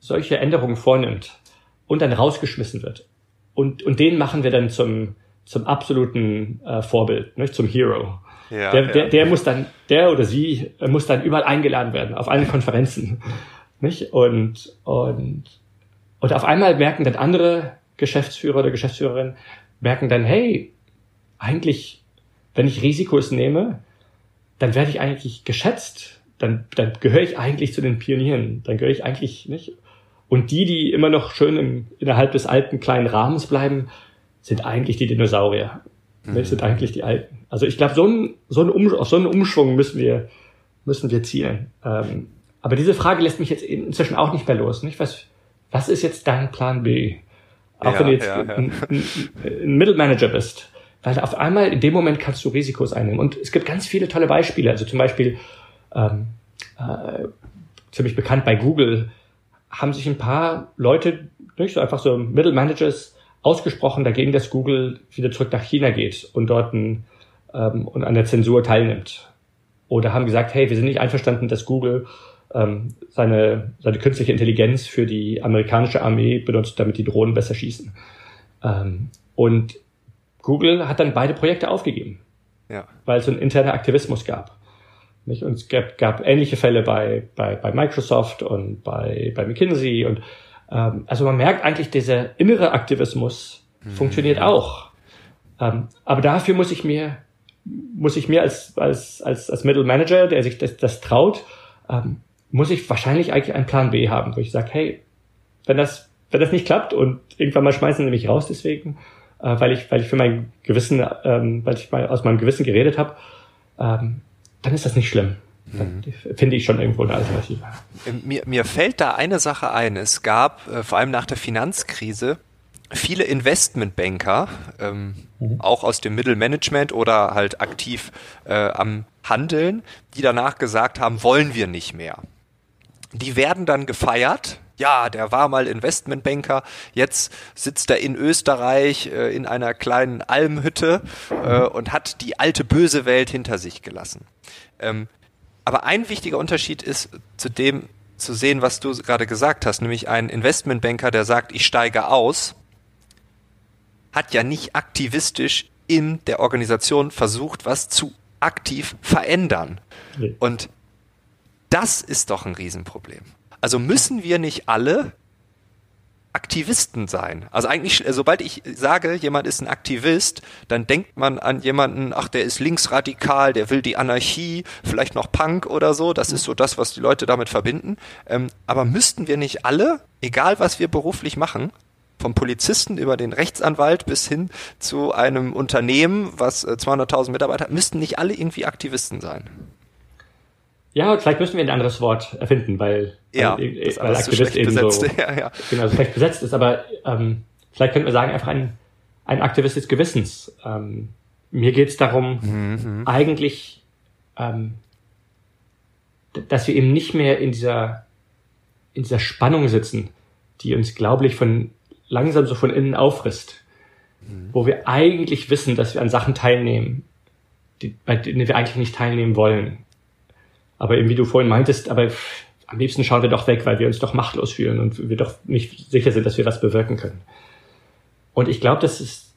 solche Änderungen vornimmt und dann rausgeschmissen wird. Und, und den machen wir dann zum, zum absoluten äh, Vorbild, nicht? zum Hero. Ja, der, ja. der, der muss dann, der oder sie muss dann überall eingeladen werden, auf allen Konferenzen. Nicht? Und, und, und auf einmal merken dann andere Geschäftsführer oder Geschäftsführerinnen, merken dann, hey, eigentlich, wenn ich Risikos nehme, dann werde ich eigentlich geschätzt. Dann, dann gehöre ich eigentlich zu den Pionieren. Dann gehöre ich eigentlich nicht. Und die, die immer noch schön im, innerhalb des alten kleinen Rahmens bleiben, sind eigentlich die Dinosaurier. Mhm. Das sind eigentlich die Alten. Also ich glaube, so ein, so ein um, auf so einen Umschwung müssen wir, müssen wir zielen. Ähm, aber diese Frage lässt mich jetzt inzwischen auch nicht mehr los. Nicht? Was, was ist jetzt dein Plan B? Auch ja, wenn du jetzt ja, ja. Ein, ein, ein Mittelmanager bist. Weil auf einmal in dem Moment kannst du Risikos einnehmen. Und es gibt ganz viele tolle Beispiele. Also zum Beispiel ähm, äh, ziemlich bekannt bei Google haben sich ein paar Leute, nicht so einfach so Mittelmanagers, ausgesprochen dagegen, dass Google wieder zurück nach China geht und dort ein, ähm, und an der Zensur teilnimmt. Oder haben gesagt, hey, wir sind nicht einverstanden, dass Google ähm, seine, seine künstliche Intelligenz für die amerikanische Armee benutzt, damit die Drohnen besser schießen. Ähm, und Google hat dann beide Projekte aufgegeben, ja. weil es einen internen Aktivismus gab. Nicht? Und es gab, gab ähnliche Fälle bei, bei, bei Microsoft und bei, bei McKinsey und ähm, also man merkt eigentlich, dieser innere Aktivismus mhm. funktioniert auch. Ähm, aber dafür muss ich mir, muss ich mir als, als, als, als Middle Manager, der sich das, das traut, ähm, muss ich wahrscheinlich eigentlich einen Plan B haben, wo ich sage, hey, wenn das, wenn das nicht klappt und irgendwann mal schmeißen sie mich raus deswegen, äh, weil ich, weil ich für mein Gewissen, ähm, weil ich mal aus meinem Gewissen geredet habe, ähm, dann ist das nicht schlimm. Mhm. finde ich schon irgendwo eine Alternative. Mir, mir fällt da eine Sache ein. Es gab äh, vor allem nach der Finanzkrise viele Investmentbanker, ähm, mhm. auch aus dem Mittelmanagement oder halt aktiv äh, am Handeln, die danach gesagt haben, wollen wir nicht mehr. Die werden dann gefeiert. Ja, der war mal Investmentbanker, jetzt sitzt er in Österreich äh, in einer kleinen Almhütte äh, und hat die alte böse Welt hinter sich gelassen. Ähm, aber ein wichtiger Unterschied ist zu dem zu sehen, was du gerade gesagt hast, nämlich ein Investmentbanker, der sagt, ich steige aus, hat ja nicht aktivistisch in der Organisation versucht, was zu aktiv verändern. Nee. Und das ist doch ein Riesenproblem. Also müssen wir nicht alle Aktivisten sein. Also eigentlich, sobald ich sage, jemand ist ein Aktivist, dann denkt man an jemanden, ach, der ist linksradikal, der will die Anarchie, vielleicht noch Punk oder so. Das ist so das, was die Leute damit verbinden. Ähm, aber müssten wir nicht alle, egal was wir beruflich machen, vom Polizisten über den Rechtsanwalt bis hin zu einem Unternehmen, was 200.000 äh, Mitarbeiter hat, müssten nicht alle irgendwie Aktivisten sein? Ja, vielleicht müssen wir ein anderes Wort erfinden, weil, ja, weil, weil Aktivist eben besetzt. so ja, ja. Genau, schlecht besetzt ist. Aber ähm, vielleicht könnten wir sagen, einfach ein, ein Aktivist des Gewissens. Ähm, mir geht es darum, mhm. eigentlich, ähm, dass wir eben nicht mehr in dieser, in dieser Spannung sitzen, die uns, glaube ich, von langsam so von innen auffrisst, mhm. wo wir eigentlich wissen, dass wir an Sachen teilnehmen, die, bei denen wir eigentlich nicht teilnehmen wollen aber eben wie du vorhin meintest, aber am liebsten schauen wir doch weg, weil wir uns doch machtlos fühlen und wir doch nicht sicher sind, dass wir was bewirken können. Und ich glaube, dass es,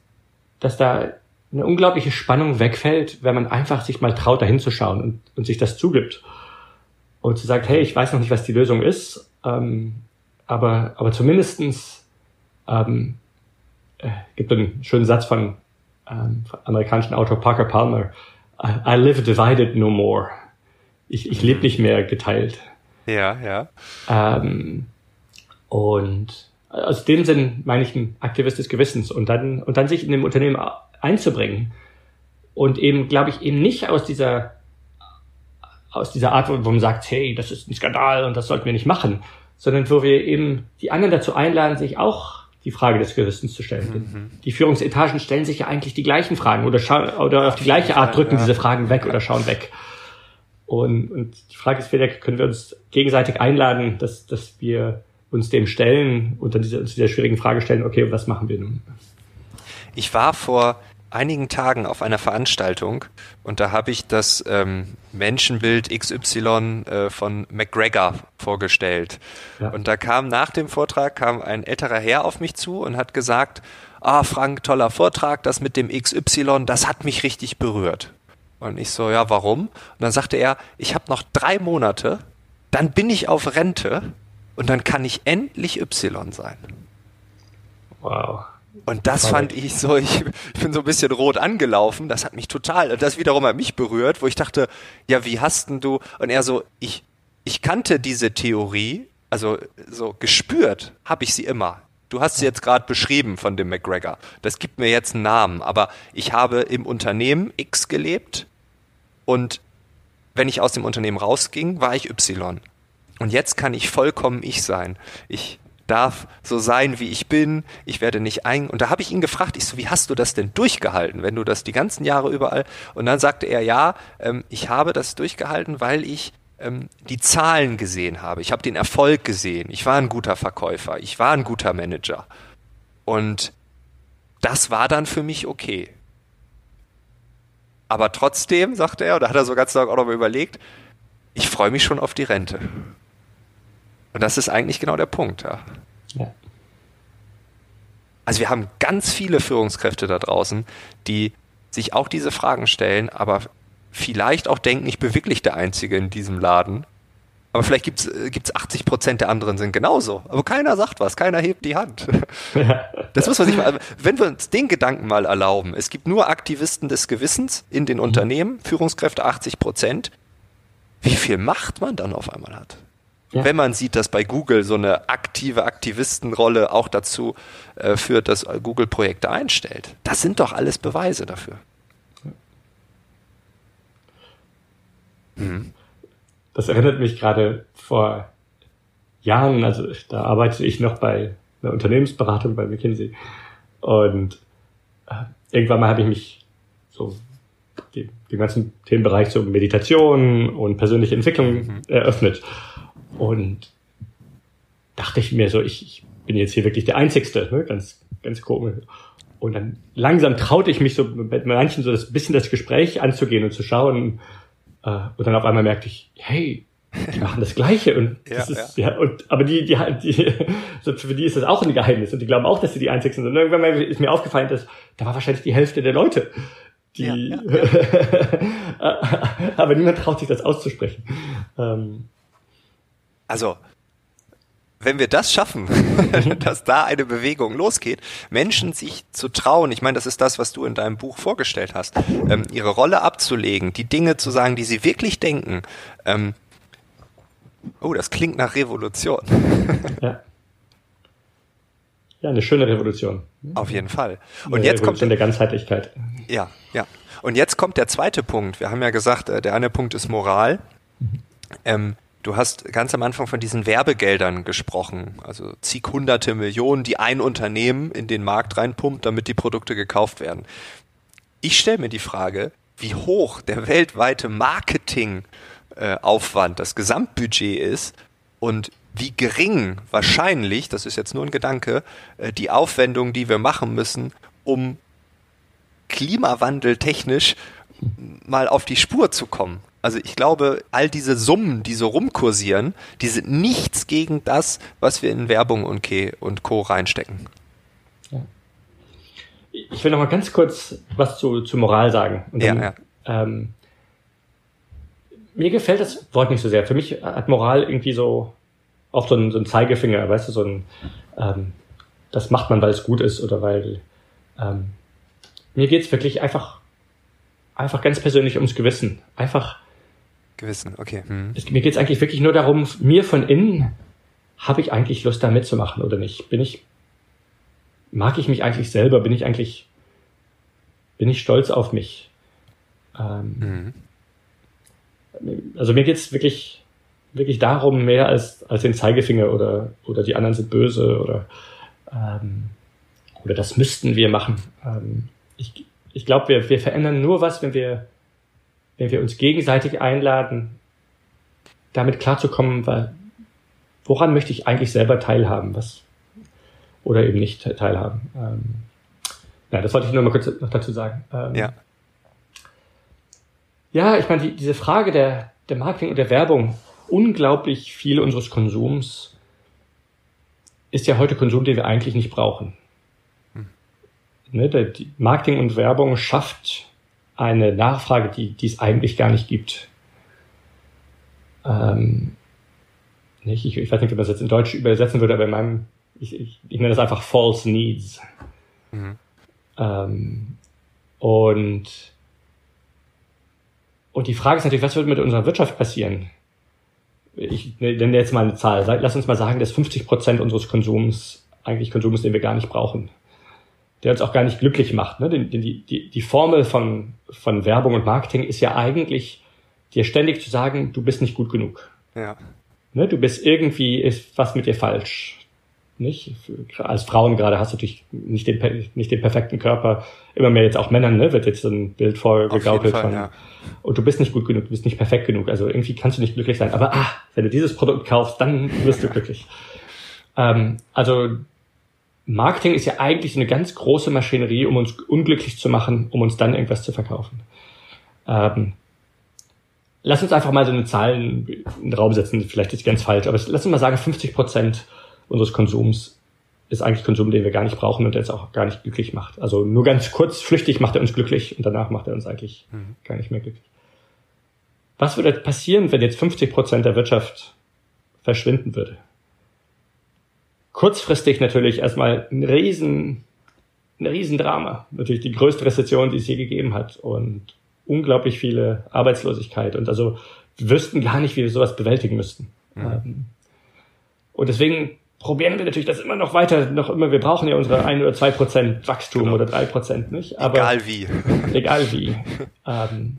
dass da eine unglaubliche Spannung wegfällt, wenn man einfach sich mal traut, dahin zu schauen und, und sich das zugibt. Und zu sagen, hey, ich weiß noch nicht, was die Lösung ist, ähm, aber, aber zumindestens ähm, äh, gibt einen schönen Satz von ähm, amerikanischen Autor Parker Palmer, I live divided no more ich, ich lebe nicht mehr geteilt. Ja, ja. Ähm, und aus dem Sinn meine ich ein Aktivist des Gewissens und dann, und dann sich in dem Unternehmen einzubringen und eben, glaube ich, eben nicht aus dieser, aus dieser Art, wo man sagt, hey, das ist ein Skandal und das sollten wir nicht machen, sondern wo wir eben die anderen dazu einladen, sich auch die Frage des Gewissens zu stellen. Mhm. Die Führungsetagen stellen sich ja eigentlich die gleichen Fragen oder, oder auf die gleiche Art drücken ja. diese Fragen weg oder schauen weg. Und, und die Frage ist vielleicht, können wir uns gegenseitig einladen, dass, dass wir uns dem stellen und dann diese, uns dieser schwierigen Frage stellen, okay, was machen wir nun? Ich war vor einigen Tagen auf einer Veranstaltung und da habe ich das ähm, Menschenbild XY äh, von McGregor vorgestellt. Ja. Und da kam nach dem Vortrag kam ein älterer Herr auf mich zu und hat gesagt, ah Frank, toller Vortrag, das mit dem XY, das hat mich richtig berührt. Und ich so, ja, warum? Und dann sagte er, ich habe noch drei Monate, dann bin ich auf Rente und dann kann ich endlich Y sein. Wow. Und das fand ich so, ich, bin so ein bisschen rot angelaufen, das hat mich total, das wiederum hat mich berührt, wo ich dachte, ja, wie hast denn du? Und er so, ich, ich kannte diese Theorie, also so gespürt habe ich sie immer. Du hast sie jetzt gerade beschrieben von dem McGregor. Das gibt mir jetzt einen Namen, aber ich habe im Unternehmen X gelebt und wenn ich aus dem Unternehmen rausging, war ich Y. Und jetzt kann ich vollkommen ich sein. Ich darf so sein, wie ich bin. Ich werde nicht ein. Und da habe ich ihn gefragt, ich so, wie hast du das denn durchgehalten, wenn du das die ganzen Jahre überall? Und dann sagte er, ja, ähm, ich habe das durchgehalten, weil ich ähm, die Zahlen gesehen habe. Ich habe den Erfolg gesehen. Ich war ein guter Verkäufer. Ich war ein guter Manager. Und das war dann für mich okay. Aber trotzdem, sagte er, da hat er so ganz lange auch nochmal überlegt, ich freue mich schon auf die Rente. Und das ist eigentlich genau der Punkt. Ja. ja. Also wir haben ganz viele Führungskräfte da draußen, die sich auch diese Fragen stellen, aber vielleicht auch denken, ich bin wirklich der Einzige in diesem Laden. Aber vielleicht äh, gibt's 80 Prozent der anderen sind genauso. Aber keiner sagt was, keiner hebt die Hand. Das muss man sich mal, wenn wir uns den Gedanken mal erlauben, es gibt nur Aktivisten des Gewissens in den mhm. Unternehmen, Führungskräfte 80 Prozent, wie viel Macht man dann auf einmal hat. Ja. Wenn man sieht, dass bei Google so eine aktive Aktivistenrolle auch dazu äh, führt, dass Google Projekte einstellt. Das sind doch alles Beweise dafür. Mhm das erinnert mich gerade vor Jahren, also da arbeite ich noch bei einer Unternehmensberatung bei McKinsey und äh, irgendwann mal habe ich mich so dem, dem ganzen Themenbereich so Meditation und persönliche Entwicklung mhm. eröffnet und dachte ich mir so, ich, ich bin jetzt hier wirklich der Einzigste, ne? ganz ganz komisch. Und dann langsam traute ich mich so mit manchen so das bisschen das Gespräch anzugehen und zu schauen, und dann auf einmal merkte ich, hey, die machen das Gleiche und das ja, ist, ja. ja. und, aber die, die, die, so für die ist das auch ein Geheimnis und die glauben auch, dass sie die einzigen sind. Und irgendwann ist mir aufgefallen, dass da war wahrscheinlich die Hälfte der Leute, die, ja, aber niemand traut sich das auszusprechen. Ähm, also, wenn wir das schaffen, dass da eine Bewegung losgeht, Menschen sich zu trauen, ich meine, das ist das, was du in deinem Buch vorgestellt hast, ähm, ihre Rolle abzulegen, die Dinge zu sagen, die sie wirklich denken. Ähm, oh, das klingt nach Revolution. ja. Ja, eine schöne Revolution. Auf jeden Fall. Und eine jetzt Revolution kommt der Ganzheitlichkeit. Ja, ja. Und jetzt kommt der zweite Punkt. Wir haben ja gesagt, äh, der eine Punkt ist Moral. Mhm. Ähm, du hast ganz am Anfang von diesen Werbegeldern gesprochen, also zig hunderte Millionen, die ein Unternehmen in den Markt reinpumpt, damit die Produkte gekauft werden. Ich stelle mir die Frage, wie hoch der weltweite Marketingaufwand, das Gesamtbudget ist und wie gering wahrscheinlich, das ist jetzt nur ein Gedanke, äh, die Aufwendung, die wir machen müssen, um Klimawandel technisch mal auf die Spur zu kommen. Also ich glaube, all diese Summen, die so rumkursieren, die sind nichts gegen das, was wir in Werbung und, und Co. reinstecken. Ja. Ich will noch mal ganz kurz was zu, zu Moral sagen. Dann, ja, ja. Ähm, mir gefällt das Wort nicht so sehr. Für mich hat Moral irgendwie so oft so ein, so ein Zeigefinger, weißt du, so ein, ähm, das macht man, weil es gut ist oder weil ähm, mir geht's wirklich einfach, einfach ganz persönlich ums Gewissen. Einfach. Gewissen, okay. Hm. Es, mir geht's eigentlich wirklich nur darum, mir von innen, habe ich eigentlich Lust da mitzumachen oder nicht? Bin ich, mag ich mich eigentlich selber? Bin ich eigentlich, bin ich stolz auf mich? Ähm, mhm. Also mir geht's wirklich, wirklich darum, mehr als, als den Zeigefinger oder, oder die anderen sind böse oder, ähm, oder das müssten wir machen. Ähm, ich, ich glaube, wir, wir verändern nur was, wenn wir, wenn wir uns gegenseitig einladen, damit klarzukommen, weil, woran möchte ich eigentlich selber teilhaben, was, oder eben nicht teilhaben. Ähm, ja, das wollte ich nur mal kurz noch dazu sagen. Ähm, ja. Ja, ich meine, die, diese Frage der, der Marketing und der Werbung, unglaublich viel unseres Konsums ist ja heute Konsum, den wir eigentlich nicht brauchen ne, der, Marketing und Werbung schafft eine Nachfrage, die, die es eigentlich gar nicht gibt. Ähm, nicht, ich, ich weiß nicht, wie man das jetzt in Deutsch übersetzen würde, aber in meinem, ich, ich, ich nenne das einfach False Needs. Mhm. Ähm, und, und die Frage ist natürlich, was wird mit unserer Wirtschaft passieren? Ich nenne jetzt mal eine Zahl. Lass uns mal sagen, dass 50 Prozent unseres Konsums eigentlich Konsum ist, den wir gar nicht brauchen der uns auch gar nicht glücklich macht. Ne? Die, die, die Formel von, von Werbung und Marketing ist ja eigentlich, dir ständig zu sagen, du bist nicht gut genug. Ja. Ne? Du bist irgendwie, ist was mit dir falsch. Nicht? Als Frauen gerade hast du natürlich nicht den, nicht den perfekten Körper. Immer mehr jetzt auch Männern, ne? wird jetzt so ein Bild vorgegaukelt von, ja. und du bist nicht gut genug, du bist nicht perfekt genug. Also irgendwie kannst du nicht glücklich sein. Aber ah, wenn du dieses Produkt kaufst, dann wirst du glücklich. Ähm, also Marketing ist ja eigentlich eine ganz große Maschinerie, um uns unglücklich zu machen, um uns dann irgendwas zu verkaufen. Ähm, lass uns einfach mal so eine Zahl in den Raum setzen, vielleicht ist die ganz falsch, aber lass uns mal sagen, 50 Prozent unseres Konsums ist eigentlich Konsum, den wir gar nicht brauchen und der uns auch gar nicht glücklich macht. Also nur ganz kurz, flüchtig macht er uns glücklich und danach macht er uns eigentlich mhm. gar nicht mehr glücklich. Was würde passieren, wenn jetzt 50 Prozent der Wirtschaft verschwinden würde? Kurzfristig natürlich erstmal ein riesen, ein Riesendrama. Natürlich die größte Rezession, die es je gegeben hat und unglaublich viele Arbeitslosigkeit. Und also wir wüssten gar nicht, wie wir sowas bewältigen müssten. Mhm. Ähm, und deswegen probieren wir natürlich das immer noch weiter, noch immer, wir brauchen ja unsere ein oder zwei Prozent Wachstum genau. oder drei Prozent, nicht? Aber, egal wie. egal wie. ähm,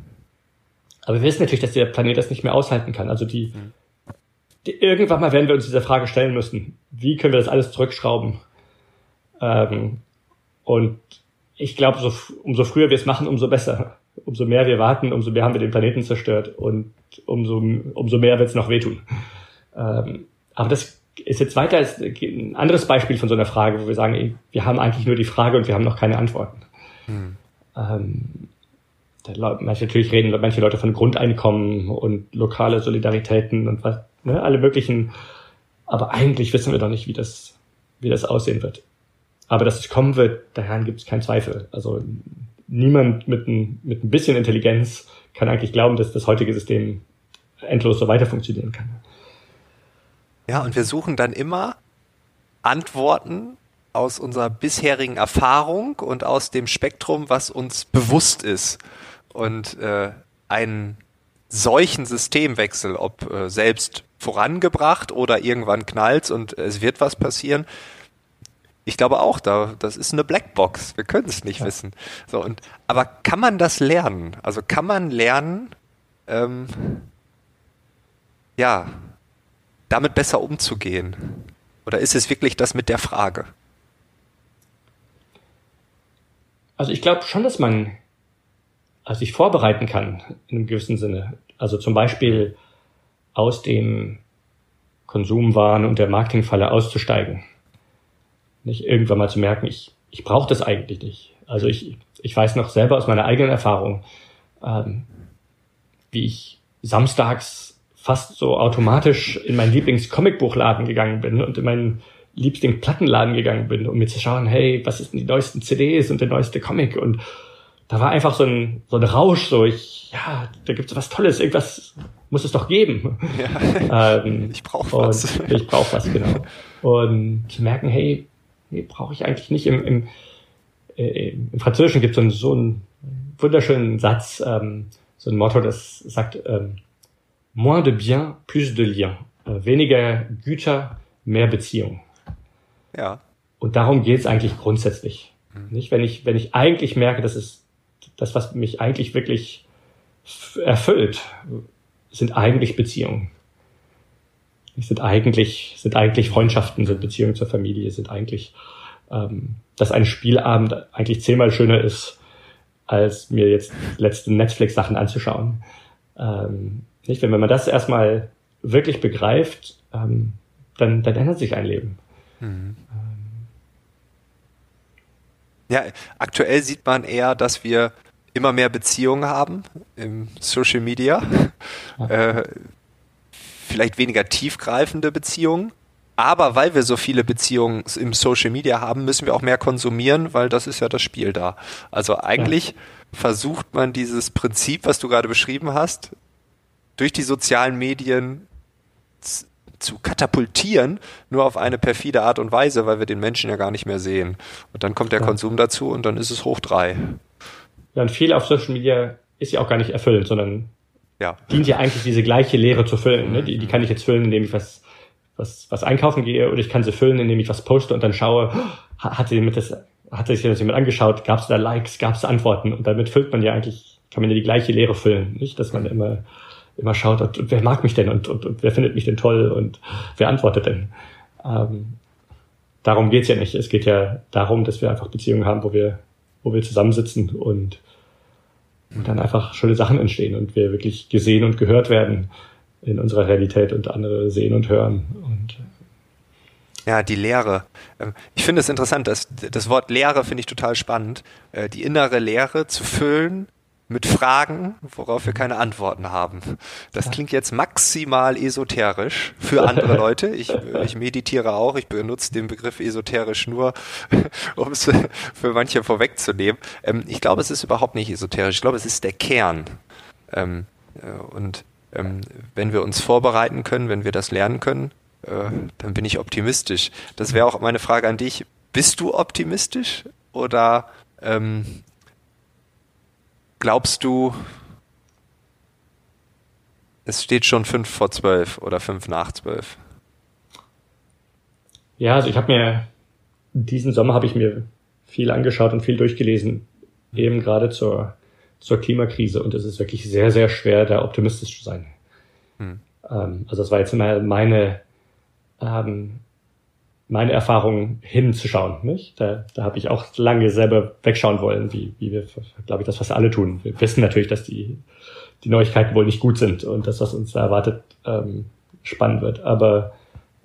aber wir wissen natürlich, dass der Planet das nicht mehr aushalten kann. Also die, mhm irgendwann mal werden wir uns dieser Frage stellen müssen. Wie können wir das alles zurückschrauben? Ähm, und ich glaube, so, umso früher wir es machen, umso besser. Umso mehr wir warten, umso mehr haben wir den Planeten zerstört und umso, umso mehr wird es noch wehtun. Ähm, aber das ist jetzt weiter ein anderes Beispiel von so einer Frage, wo wir sagen, wir haben eigentlich nur die Frage und wir haben noch keine Antworten. Hm. Ähm, manche, natürlich reden manche Leute von Grundeinkommen und lokale Solidaritäten und was, ne, alle möglichen. Aber eigentlich wissen wir doch nicht, wie das, wie das aussehen wird. Aber dass es kommen wird, daran gibt es keinen Zweifel. Also niemand mit ein, mit ein bisschen Intelligenz kann eigentlich glauben, dass das heutige System endlos so weiter funktionieren kann. Ja, und wir suchen dann immer Antworten aus unserer bisherigen Erfahrung und aus dem Spektrum, was uns bewusst ist. Und äh, einen solchen Systemwechsel, ob äh, selbst vorangebracht oder irgendwann knallt und es wird was passieren, ich glaube auch, da, das ist eine Blackbox. Wir können es nicht ja. wissen. So, und, aber kann man das lernen? Also kann man lernen, ähm, ja, damit besser umzugehen? Oder ist es wirklich das mit der Frage? Also ich glaube schon, dass man also sich vorbereiten kann in einem gewissen Sinne. Also zum Beispiel aus dem Konsumwahn und der Marketingfalle auszusteigen nicht irgendwann mal zu merken, ich, ich brauche das eigentlich nicht. Also ich, ich weiß noch selber aus meiner eigenen Erfahrung, ähm, wie ich samstags fast so automatisch in meinen Lieblings-Comicbuchladen gegangen bin und in meinen liebsten Plattenladen gegangen bin, um mir zu schauen, hey, was ist denn die neuesten CDs und der neueste Comic? Und da war einfach so ein, so ein Rausch, so ich, ja, da gibt's was Tolles, irgendwas muss es doch geben. Ja, ähm, ich brauche was. Ich brauche was, genau. Und zu merken, hey, nee, brauche ich eigentlich nicht. Im, im, äh, im Französischen gibt es so einen wunderschönen Satz, ähm, so ein Motto, das sagt ähm, moins de bien, plus de lien. Äh, weniger Güter, mehr Beziehung. Ja. Und darum geht es eigentlich grundsätzlich. Mhm. Nicht, wenn ich, wenn ich eigentlich merke, dass es das, was mich eigentlich wirklich erfüllt, sind eigentlich Beziehungen sind eigentlich, sind eigentlich Freundschaften, sind Beziehungen zur Familie, sind eigentlich, ähm, dass ein Spielabend eigentlich zehnmal schöner ist, als mir jetzt letzte Netflix-Sachen anzuschauen. Ähm, nicht? Wenn, man das erstmal wirklich begreift, ähm, dann, dann ändert sich ein Leben. Mhm. Ja, aktuell sieht man eher, dass wir immer mehr Beziehungen haben im Social Media. Äh, vielleicht weniger tiefgreifende Beziehungen. Aber weil wir so viele Beziehungen im Social Media haben, müssen wir auch mehr konsumieren, weil das ist ja das Spiel da. Also eigentlich ja. versucht man dieses Prinzip, was du gerade beschrieben hast, durch die sozialen Medien zu katapultieren, nur auf eine perfide Art und Weise, weil wir den Menschen ja gar nicht mehr sehen. Und dann kommt der ja. Konsum dazu und dann ist es hoch drei. Und viel auf Social Media ist ja auch gar nicht erfüllt, sondern ja. dient ja eigentlich diese gleiche Lehre zu füllen. Ne? Die, die kann ich jetzt füllen, indem ich was, was, was einkaufen gehe, oder ich kann sie füllen, indem ich was poste und dann schaue, hat sie das, hat sich das jemand angeschaut, gab es da Likes, gab es Antworten und damit füllt man ja eigentlich, kann man ja die gleiche Lehre füllen, nicht? Dass man immer, immer schaut, und, und wer mag mich denn und, und, und wer findet mich denn toll und wer antwortet denn? Ähm, darum geht's ja nicht. Es geht ja darum, dass wir einfach Beziehungen haben, wo wir, wo wir zusammensitzen und und dann einfach schöne Sachen entstehen und wir wirklich gesehen und gehört werden in unserer Realität und andere sehen und hören und äh, ja, die Lehre. Ähm, ich finde es interessant, dass das Wort Lehre finde ich total spannend. Äh, die innere Lehre zu füllen mit Fragen, worauf wir keine Antworten haben. Das klingt jetzt maximal esoterisch für andere Leute. Ich, ich meditiere auch, ich benutze den Begriff esoterisch nur, um es für manche vorwegzunehmen. Ähm, ich glaube, es ist überhaupt nicht esoterisch. Ich glaube, es ist der Kern. Ähm, äh, und ähm, wenn wir uns vorbereiten können, wenn wir das lernen können, äh, dann bin ich optimistisch. Das wäre auch meine Frage an dich. Bist du optimistisch oder ähm, glaubst du, es steht schon fünf vor zwölf oder fünf nach zwölf? Ja, also ich habe mir diesen Sommer habe ich mir viel angeschaut und viel durchgelesen, eben gerade zur, zur Klimakrise. Und es ist wirklich sehr, sehr schwer, da optimistisch zu sein. Hm. Ähm, also das war jetzt immer meine ähm, meine Erfahrung hinzuschauen. Nicht? Da, da habe ich auch lange selber wegschauen wollen, wie, wie wir, glaube ich, das, was alle tun. Wir wissen natürlich, dass die, die Neuigkeiten wohl nicht gut sind und das, was uns da erwartet, ähm, spannend wird. Aber,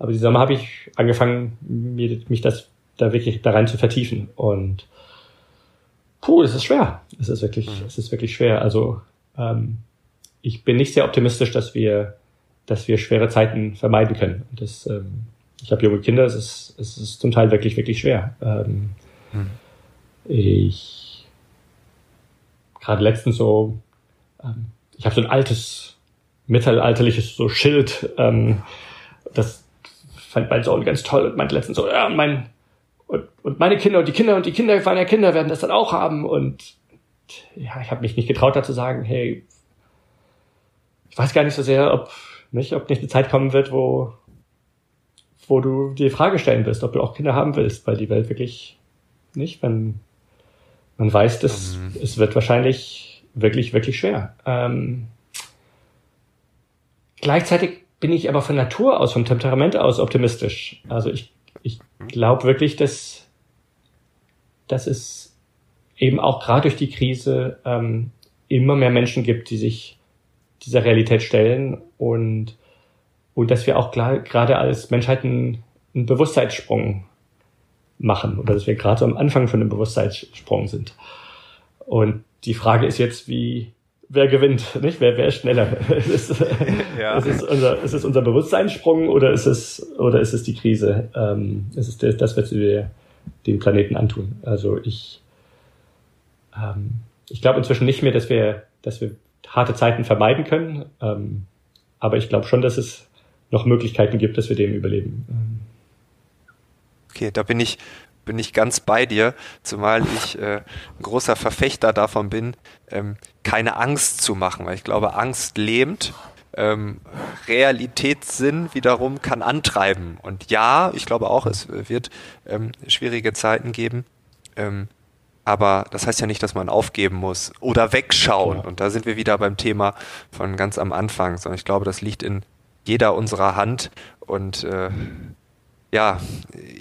aber die Sommer habe ich angefangen, mir, mich das da wirklich da rein zu vertiefen. Und Puh, es ist schwer. Es ist wirklich, mhm. es ist wirklich schwer. Also ähm, ich bin nicht sehr optimistisch, dass wir, dass wir schwere Zeiten vermeiden können. Das, ähm, ich habe junge Kinder, es ist, es ist zum Teil wirklich, wirklich schwer. Ähm, mhm. Ich gerade letztens so, ähm, ich habe so ein altes mittelalterliches so Schild, ähm, das fand mein Sohn ganz toll und meinte letztens so, ja, mein und, und meine Kinder und die Kinder und die Kinder meiner Kinder werden das dann auch haben und ja, ich habe mich nicht getraut, da zu sagen, hey, ich weiß gar nicht so sehr, ob nicht, ob nicht eine Zeit kommen wird, wo wo du die Frage stellen wirst, ob du auch Kinder haben willst, weil die Welt wirklich nicht, wenn man weiß, dass mhm. es wird wahrscheinlich wirklich, wirklich schwer. Ähm, gleichzeitig bin ich aber von Natur aus, vom Temperament aus optimistisch. Also ich, ich glaube wirklich, dass, dass es eben auch gerade durch die Krise ähm, immer mehr Menschen gibt, die sich dieser Realität stellen und, und dass wir auch gerade als Menschheit einen, einen Bewusstseinssprung machen oder dass wir gerade am Anfang von einem Bewusstseinssprung sind. Und die Frage ist jetzt, wie, wer gewinnt, nicht? Wer, wer ist schneller? ist, ja. ist, es unser, ist es unser Bewusstseinssprung oder ist es, oder ist es die Krise? Ähm, ist es das, das was wir dem Planeten antun? Also ich, ähm, ich glaube inzwischen nicht mehr, dass wir, dass wir harte Zeiten vermeiden können. Ähm, aber ich glaube schon, dass es noch Möglichkeiten gibt, dass wir dem überleben. Okay, da bin ich bin ich ganz bei dir, zumal ich äh, ein großer Verfechter davon bin, ähm, keine Angst zu machen, weil ich glaube, Angst lähmt. Ähm, Realitätssinn wiederum kann antreiben. Und ja, ich glaube auch, es wird ähm, schwierige Zeiten geben. Ähm, aber das heißt ja nicht, dass man aufgeben muss oder wegschauen. Und da sind wir wieder beim Thema von ganz am Anfang, sondern ich glaube, das liegt in jeder unserer Hand und äh, ja,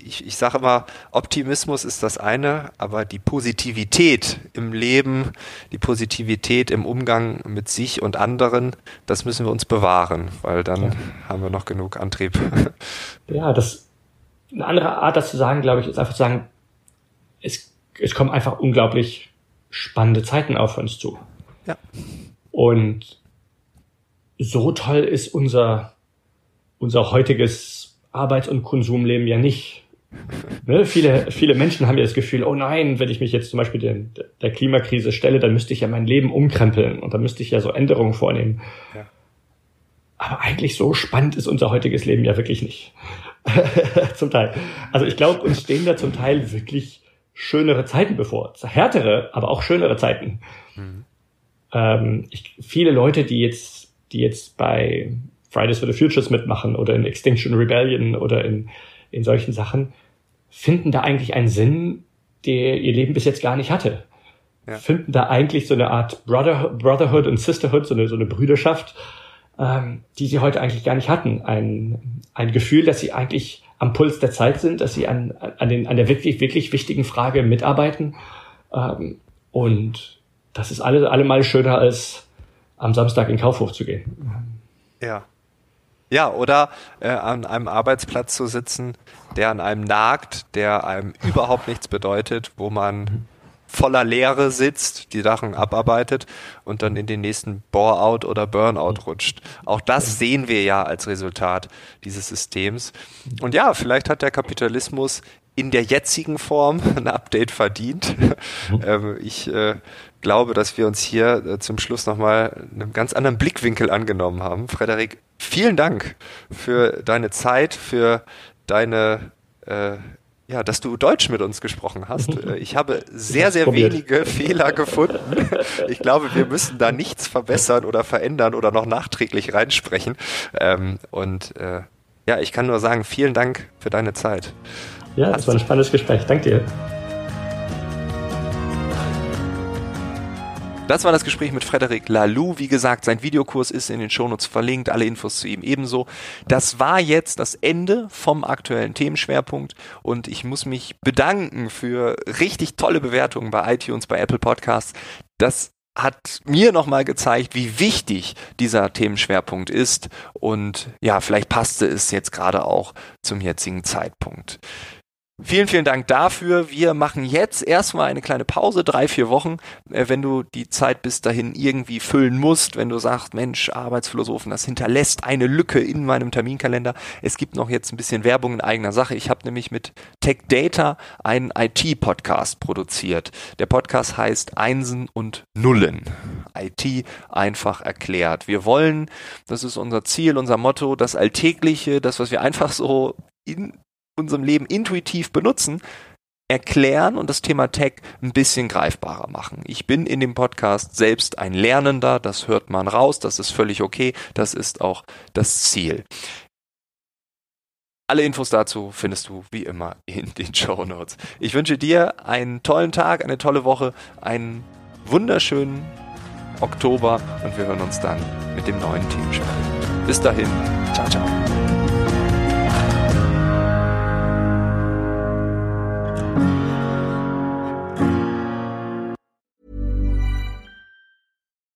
ich, ich sage immer, Optimismus ist das eine, aber die Positivität im Leben, die Positivität im Umgang mit sich und anderen, das müssen wir uns bewahren, weil dann ja. haben wir noch genug Antrieb. Ja, das eine andere Art, das zu sagen, glaube ich, ist einfach zu sagen, es, es kommen einfach unglaublich spannende Zeiten auf uns zu. Ja. Und so toll ist unser, unser heutiges Arbeits- und Konsumleben ja nicht. Ne? Viele, viele Menschen haben ja das Gefühl, oh nein, wenn ich mich jetzt zum Beispiel den, der Klimakrise stelle, dann müsste ich ja mein Leben umkrempeln und dann müsste ich ja so Änderungen vornehmen. Ja. Aber eigentlich so spannend ist unser heutiges Leben ja wirklich nicht. zum Teil. Also ich glaube, uns stehen da zum Teil wirklich schönere Zeiten bevor. Härtere, aber auch schönere Zeiten. Mhm. Ähm, ich, viele Leute, die jetzt, die jetzt bei Fridays for the Futures mitmachen oder in Extinction Rebellion oder in, in solchen Sachen, finden da eigentlich einen Sinn, der ihr Leben bis jetzt gar nicht hatte. Ja. Finden da eigentlich so eine Art Brother, Brotherhood und Sisterhood, so eine, so eine Brüderschaft, ähm, die sie heute eigentlich gar nicht hatten. Ein, ein Gefühl, dass sie eigentlich am Puls der Zeit sind, dass sie an, an, den, an der wirklich, wirklich wichtigen Frage mitarbeiten. Ähm, und das ist alle, allemal schöner als am Samstag in Kaufhof zu gehen. Ja. Ja, oder äh, an einem Arbeitsplatz zu sitzen, der an einem nagt, der einem überhaupt nichts bedeutet, wo man voller Leere sitzt, die Sachen abarbeitet und dann in den nächsten Bore-out oder Burnout rutscht. Auch das sehen wir ja als Resultat dieses Systems. Und ja, vielleicht hat der Kapitalismus in der jetzigen Form ein Update verdient. Mhm. ähm, ich äh, glaube, dass wir uns hier äh, zum Schluss nochmal einen ganz anderen Blickwinkel angenommen haben. Frederik, vielen Dank für deine Zeit, für deine, äh, ja, dass du Deutsch mit uns gesprochen hast. Äh, ich habe sehr, sehr wenige Fehler gefunden. Ich glaube, wir müssen da nichts verbessern oder verändern oder noch nachträglich reinsprechen. Ähm, und äh, ja, ich kann nur sagen, vielen Dank für deine Zeit. Ja, das war ein spannendes Gespräch. Danke dir. Das war das Gespräch mit Frederik Lalou. Wie gesagt, sein Videokurs ist in den Shownotes verlinkt, alle Infos zu ihm ebenso. Das war jetzt das Ende vom aktuellen Themenschwerpunkt und ich muss mich bedanken für richtig tolle Bewertungen bei iTunes, bei Apple Podcasts. Das hat mir nochmal gezeigt, wie wichtig dieser Themenschwerpunkt ist und ja, vielleicht passte es jetzt gerade auch zum jetzigen Zeitpunkt. Vielen, vielen Dank dafür. Wir machen jetzt erstmal eine kleine Pause, drei, vier Wochen. Äh, wenn du die Zeit bis dahin irgendwie füllen musst, wenn du sagst, Mensch, Arbeitsphilosophen, das hinterlässt eine Lücke in meinem Terminkalender. Es gibt noch jetzt ein bisschen Werbung in eigener Sache. Ich habe nämlich mit Tech Data einen IT-Podcast produziert. Der Podcast heißt Einsen und Nullen. IT einfach erklärt. Wir wollen, das ist unser Ziel, unser Motto, das Alltägliche, das, was wir einfach so in unserem Leben intuitiv benutzen, erklären und das Thema Tech ein bisschen greifbarer machen. Ich bin in dem Podcast selbst ein Lernender, das hört man raus, das ist völlig okay, das ist auch das Ziel. Alle Infos dazu findest du wie immer in den Show Notes. Ich wünsche dir einen tollen Tag, eine tolle Woche, einen wunderschönen Oktober und wir hören uns dann mit dem neuen Team. Bis dahin, ciao, ciao.